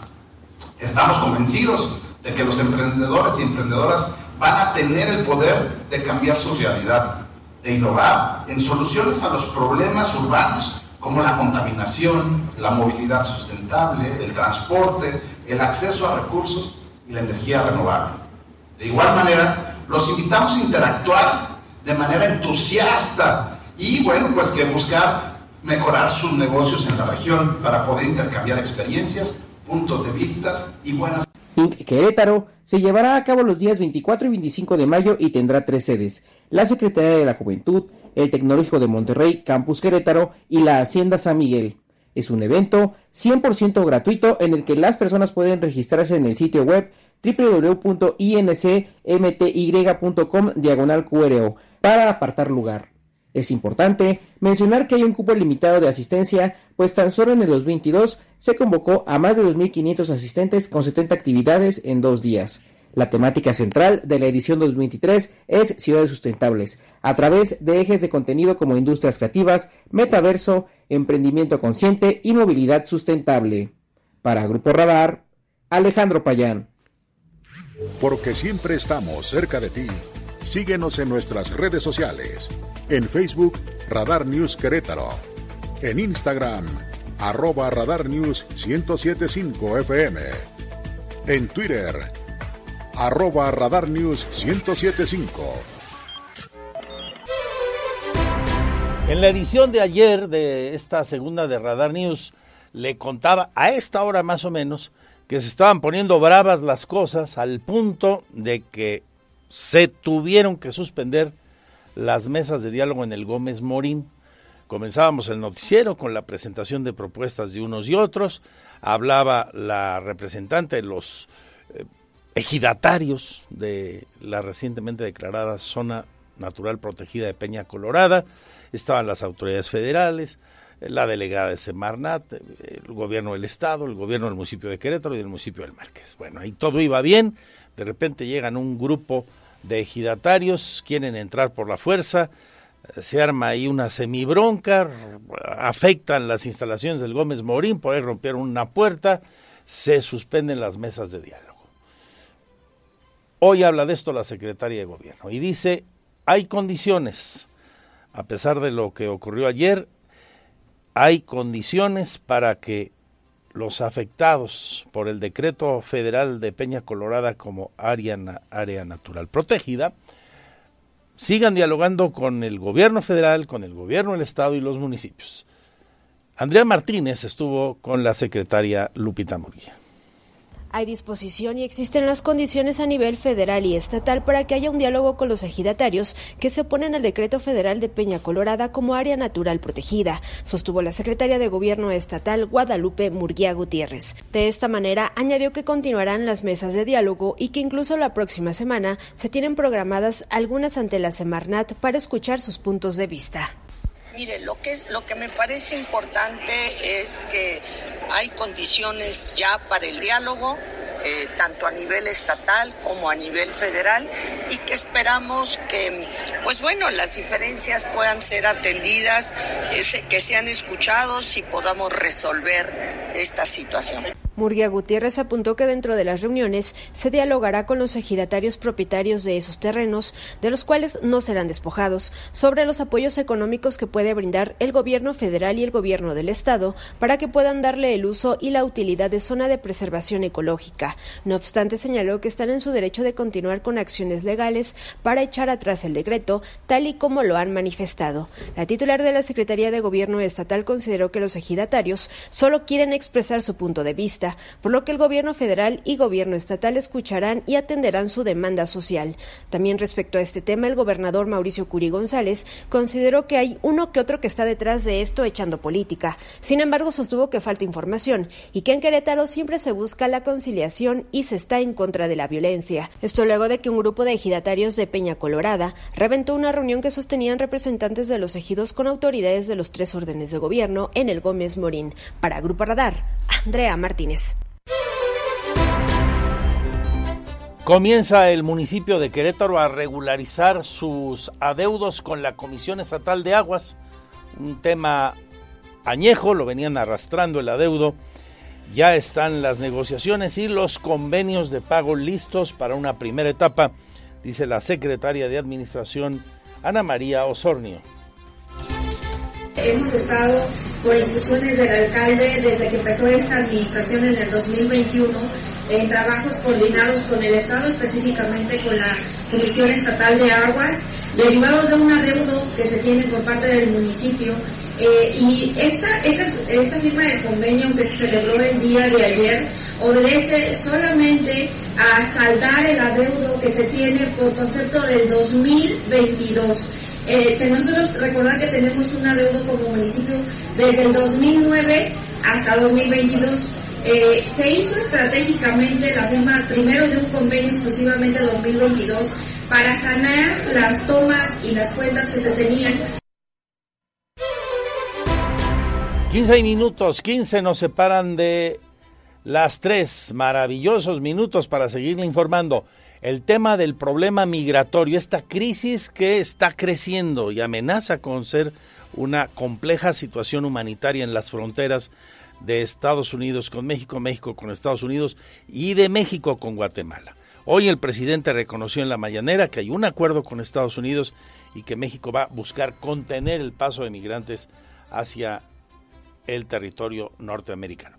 Estamos convencidos de que los emprendedores y emprendedoras van a tener el poder de cambiar su realidad, de innovar en soluciones a los problemas urbanos como la contaminación, la movilidad sustentable, el transporte, el acceso a recursos y la energía renovable. De igual manera, los invitamos a interactuar de manera entusiasta y, bueno, pues que buscar mejorar sus negocios en la región para poder intercambiar experiencias, puntos de vista y buenas. Inc. Querétaro se llevará a cabo los días 24 y 25 de mayo y tendrá tres sedes. La Secretaría de la Juventud, el Tecnológico de Monterrey, Campus Querétaro y la Hacienda San Miguel. Es un evento 100% gratuito en el que las personas pueden registrarse en el sitio web www.incmty.com diagonal QRO para apartar lugar. Es importante mencionar que hay un cupo limitado de asistencia, pues tan solo en el 2022 se convocó a más de 2.500 asistentes con 70 actividades en dos días. La temática central de la edición 2023 es Ciudades Sustentables, a través de ejes de contenido como industrias creativas, metaverso, emprendimiento consciente y movilidad sustentable. Para Grupo Radar, Alejandro Payán. Porque siempre estamos cerca de ti, síguenos en nuestras redes sociales. En Facebook, Radar News Querétaro. En Instagram, arroba Radar News 1075 FM. En Twitter, arroba Radar News 1075. En la edición de ayer de esta segunda de Radar News, le contaba a esta hora más o menos que se estaban poniendo bravas las cosas al punto de que se tuvieron que suspender las mesas de diálogo en el Gómez Morín. Comenzábamos el noticiero con la presentación de propuestas de unos y otros. Hablaba la representante de los ejidatarios de la recientemente declarada zona natural protegida de Peña Colorada. Estaban las autoridades federales, la delegada de Semarnat, el gobierno del Estado, el gobierno del municipio de Querétaro y del municipio del Márquez. Bueno, ahí todo iba bien. De repente llegan un grupo de ejidatarios, quieren entrar por la fuerza, se arma ahí una semibronca, afectan las instalaciones del Gómez Morín, por ahí rompieron una puerta, se suspenden las mesas de diálogo. Hoy habla de esto la secretaria de gobierno y dice, hay condiciones, a pesar de lo que ocurrió ayer, hay condiciones para que los afectados por el decreto federal de Peña Colorada como área, natural protegida sigan dialogando con el gobierno federal, con el gobierno del estado y los municipios. Andrea Martínez estuvo con la secretaria Lupita Murguía. Hay disposición y existen las condiciones a nivel federal y estatal para que haya un diálogo con los ejidatarios que se oponen al decreto federal de Peña Colorada como área natural protegida, sostuvo la secretaria de Gobierno estatal Guadalupe Murguía Gutiérrez. De esta manera, añadió que continuarán las mesas de diálogo y que incluso la próxima semana se tienen programadas algunas ante la Semarnat para escuchar sus puntos de vista. Mire, lo que, es, lo que me parece importante es que hay condiciones ya para el diálogo, eh, tanto a nivel estatal como a nivel federal, y que esperamos que, pues bueno, las diferencias puedan ser atendidas, que sean escuchados y podamos resolver esta situación. Murguía Gutiérrez apuntó que dentro de las reuniones se dialogará con los ejidatarios propietarios de esos terrenos, de los cuales no serán despojados, sobre los apoyos económicos que puede brindar el gobierno federal y el gobierno del estado para que puedan darle el uso y la utilidad de zona de preservación ecológica. No obstante, señaló que están en su derecho de continuar con acciones legales para echar atrás el decreto, tal y como lo han manifestado. La titular de la Secretaría de Gobierno Estatal consideró que los ejidatarios solo quieren expresar su punto de vista por lo que el gobierno federal y gobierno estatal escucharán y atenderán su demanda social. También respecto a este tema, el gobernador Mauricio Curi González consideró que hay uno que otro que está detrás de esto echando política. Sin embargo, sostuvo que falta información y que en Querétaro siempre se busca la conciliación y se está en contra de la violencia. Esto luego de que un grupo de ejidatarios de Peña Colorada reventó una reunión que sostenían representantes de los ejidos con autoridades de los tres órdenes de gobierno en el Gómez Morín. Para Grupo Radar, Andrea Martínez. Comienza el municipio de Querétaro a regularizar sus adeudos con la Comisión Estatal de Aguas, un tema añejo, lo venían arrastrando el adeudo. Ya están las negociaciones y los convenios de pago listos para una primera etapa, dice la secretaria de Administración Ana María Osornio. Hemos estado por instrucciones del alcalde desde que empezó esta administración en el 2021 en trabajos coordinados con el Estado, específicamente con la Comisión Estatal de Aguas, derivado de un adeudo que se tiene por parte del municipio. Eh, y esta, esta, esta firma de convenio que se celebró el día de ayer obedece solamente a saldar el adeudo que se tiene por concepto del 2022. Eh, nosotros recordar que tenemos un adeudo como municipio desde el 2009 hasta 2022. Eh, se hizo estratégicamente la firma primero de un convenio exclusivamente 2022 para sanar las tomas y las cuentas que se tenían. 15 minutos, 15 nos separan de las tres maravillosos minutos para seguirle informando el tema del problema migratorio, esta crisis que está creciendo y amenaza con ser una compleja situación humanitaria en las fronteras de Estados Unidos con México, México con Estados Unidos y de México con Guatemala. Hoy el presidente reconoció en la mañanera que hay un acuerdo con Estados Unidos y que México va a buscar contener el paso de migrantes hacia el territorio norteamericano.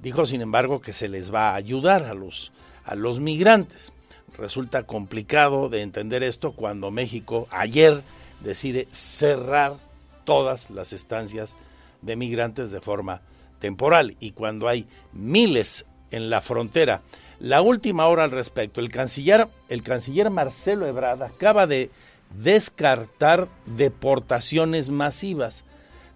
Dijo, sin embargo, que se les va a ayudar a los, a los migrantes. Resulta complicado de entender esto cuando México ayer decide cerrar todas las estancias de migrantes de forma temporal y cuando hay miles en la frontera. La última hora al respecto, el canciller, el canciller Marcelo Ebrard acaba de descartar deportaciones masivas.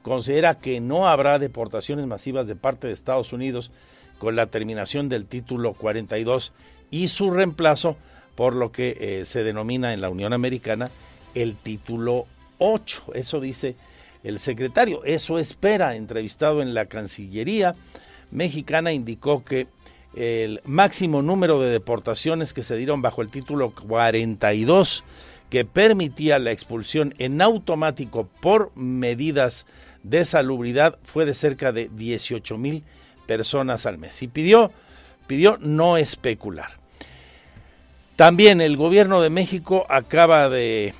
Considera que no habrá deportaciones masivas de parte de Estados Unidos con la terminación del título 42 y su reemplazo por lo que eh, se denomina en la Unión Americana el título 8. Eso dice el secretario. Eso espera, entrevistado en la Cancillería mexicana, indicó que el máximo número de deportaciones que se dieron bajo el título 42, que permitía la expulsión en automático por medidas de salubridad, fue de cerca de 18 mil personas al mes. Y pidió, pidió no especular. También el gobierno de México acaba de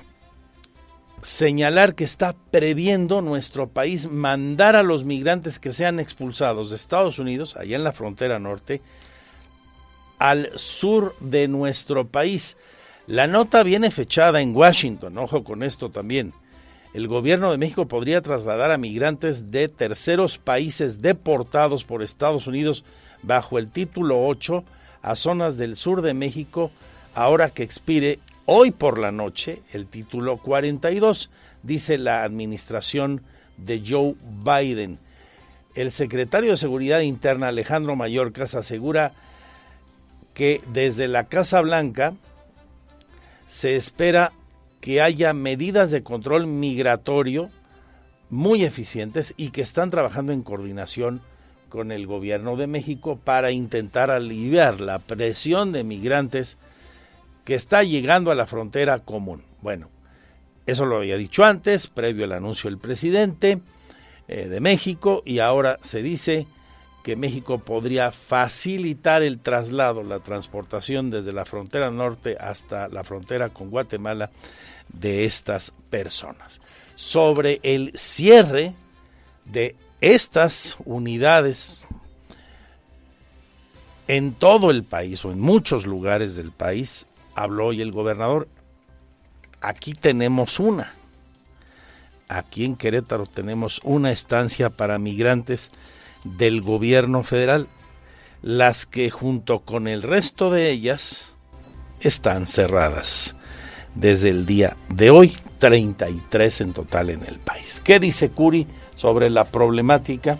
señalar que está previendo nuestro país mandar a los migrantes que sean expulsados de Estados Unidos, allá en la frontera norte, al sur de nuestro país. La nota viene fechada en Washington, ojo con esto también. El gobierno de México podría trasladar a migrantes de terceros países deportados por Estados Unidos bajo el título 8 a zonas del sur de México ahora que expire hoy por la noche el título 42, dice la administración de Joe Biden. El secretario de Seguridad Interna Alejandro Mayorkas asegura que desde la Casa Blanca se espera que haya medidas de control migratorio muy eficientes y que están trabajando en coordinación con el gobierno de México para intentar aliviar la presión de migrantes que está llegando a la frontera común. Bueno, eso lo había dicho antes, previo al anuncio del presidente eh, de México, y ahora se dice que México podría facilitar el traslado, la transportación desde la frontera norte hasta la frontera con Guatemala de estas personas. Sobre el cierre de estas unidades en todo el país o en muchos lugares del país, habló hoy el gobernador, aquí tenemos una. Aquí en Querétaro tenemos una estancia para migrantes del gobierno federal, las que junto con el resto de ellas están cerradas desde el día de hoy, 33 en total en el país. ¿Qué dice Curi sobre la problemática?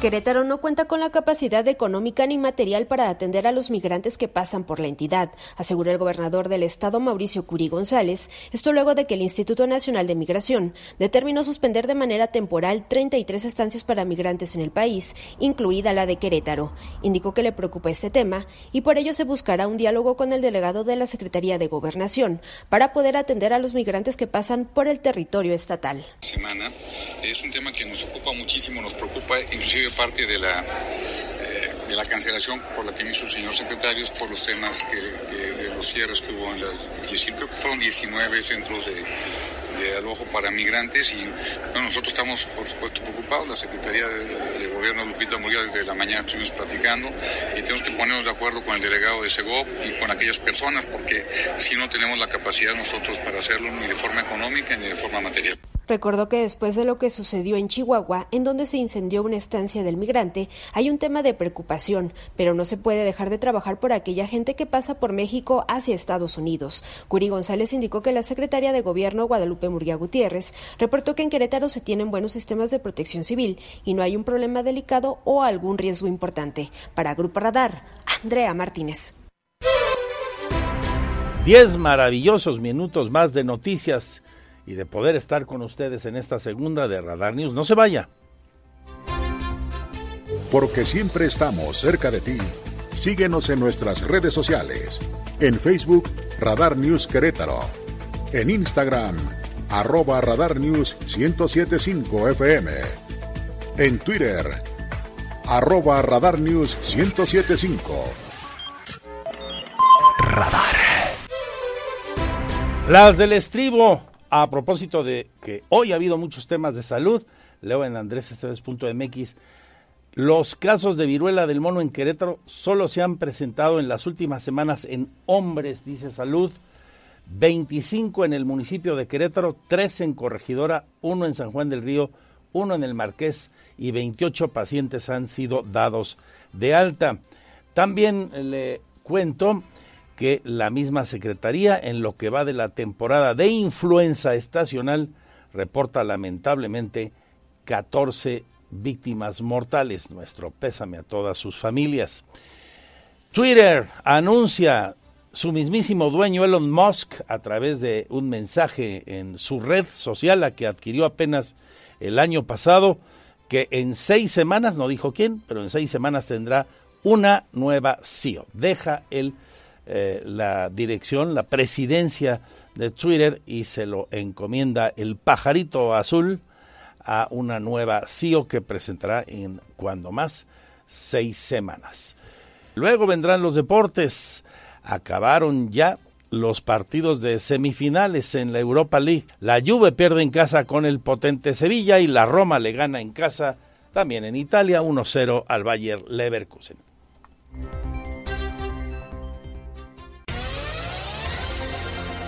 Querétaro no cuenta con la capacidad económica ni material para atender a los migrantes que pasan por la entidad, aseguró el gobernador del estado Mauricio Curi González, esto luego de que el Instituto Nacional de Migración determinó suspender de manera temporal 33 estancias para migrantes en el país, incluida la de Querétaro. Indicó que le preocupa este tema y por ello se buscará un diálogo con el delegado de la Secretaría de Gobernación para poder atender a los migrantes que pasan por el territorio estatal. Semana es un tema que nos ocupa muchísimo, nos preocupa inclusive parte de la, eh, de la cancelación por la que me hizo el señor secretario es por los temas que, de los cierres que hubo en las, creo fueron 19 centros de, de alojo para migrantes y nosotros estamos por supuesto preocupados, la Secretaría de, Gobierno Lupita Murguía desde la mañana estuvimos platicando y tenemos que ponernos de acuerdo con el delegado de Segov y con aquellas personas porque si no tenemos la capacidad nosotros para hacerlo ni de forma económica ni de forma material. Recordó que después de lo que sucedió en Chihuahua, en donde se incendió una estancia del migrante, hay un tema de preocupación, pero no se puede dejar de trabajar por aquella gente que pasa por México hacia Estados Unidos. Curi González indicó que la secretaria de Gobierno, Guadalupe Murguía Gutiérrez, reportó que en Querétaro se tienen buenos sistemas de protección civil y no hay un problema delicado o algún riesgo importante. Para Grupo Radar, Andrea Martínez. Diez maravillosos minutos más de noticias y de poder estar con ustedes en esta segunda de Radar News. No se vaya. Porque siempre estamos cerca de ti. Síguenos en nuestras redes sociales. En Facebook, Radar News Querétaro. En Instagram, arroba Radar News 1075 FM. En Twitter, arroba Radar News 1075. Radar. Las del estribo a propósito de que hoy ha habido muchos temas de salud, leo en andresesteves.mx, los casos de viruela del mono en Querétaro solo se han presentado en las últimas semanas en hombres, dice salud, 25 en el municipio de Querétaro, 3 en Corregidora, 1 en San Juan del Río, 1 en el Marqués y 28 pacientes han sido dados de alta. También le cuento que la misma Secretaría, en lo que va de la temporada de influenza estacional, reporta lamentablemente 14 víctimas mortales. Nuestro pésame a todas sus familias. Twitter anuncia su mismísimo dueño Elon Musk a través de un mensaje en su red social, a que adquirió apenas el año pasado, que en seis semanas, no dijo quién, pero en seis semanas tendrá una nueva CEO. Deja el eh, la dirección, la presidencia de Twitter y se lo encomienda el pajarito azul a una nueva CEO que presentará en cuando más seis semanas. Luego vendrán los deportes. Acabaron ya los partidos de semifinales en la Europa League. La Juve pierde en casa con el potente Sevilla y la Roma le gana en casa también en Italia 1-0 al Bayer Leverkusen.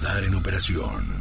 Radar en operación.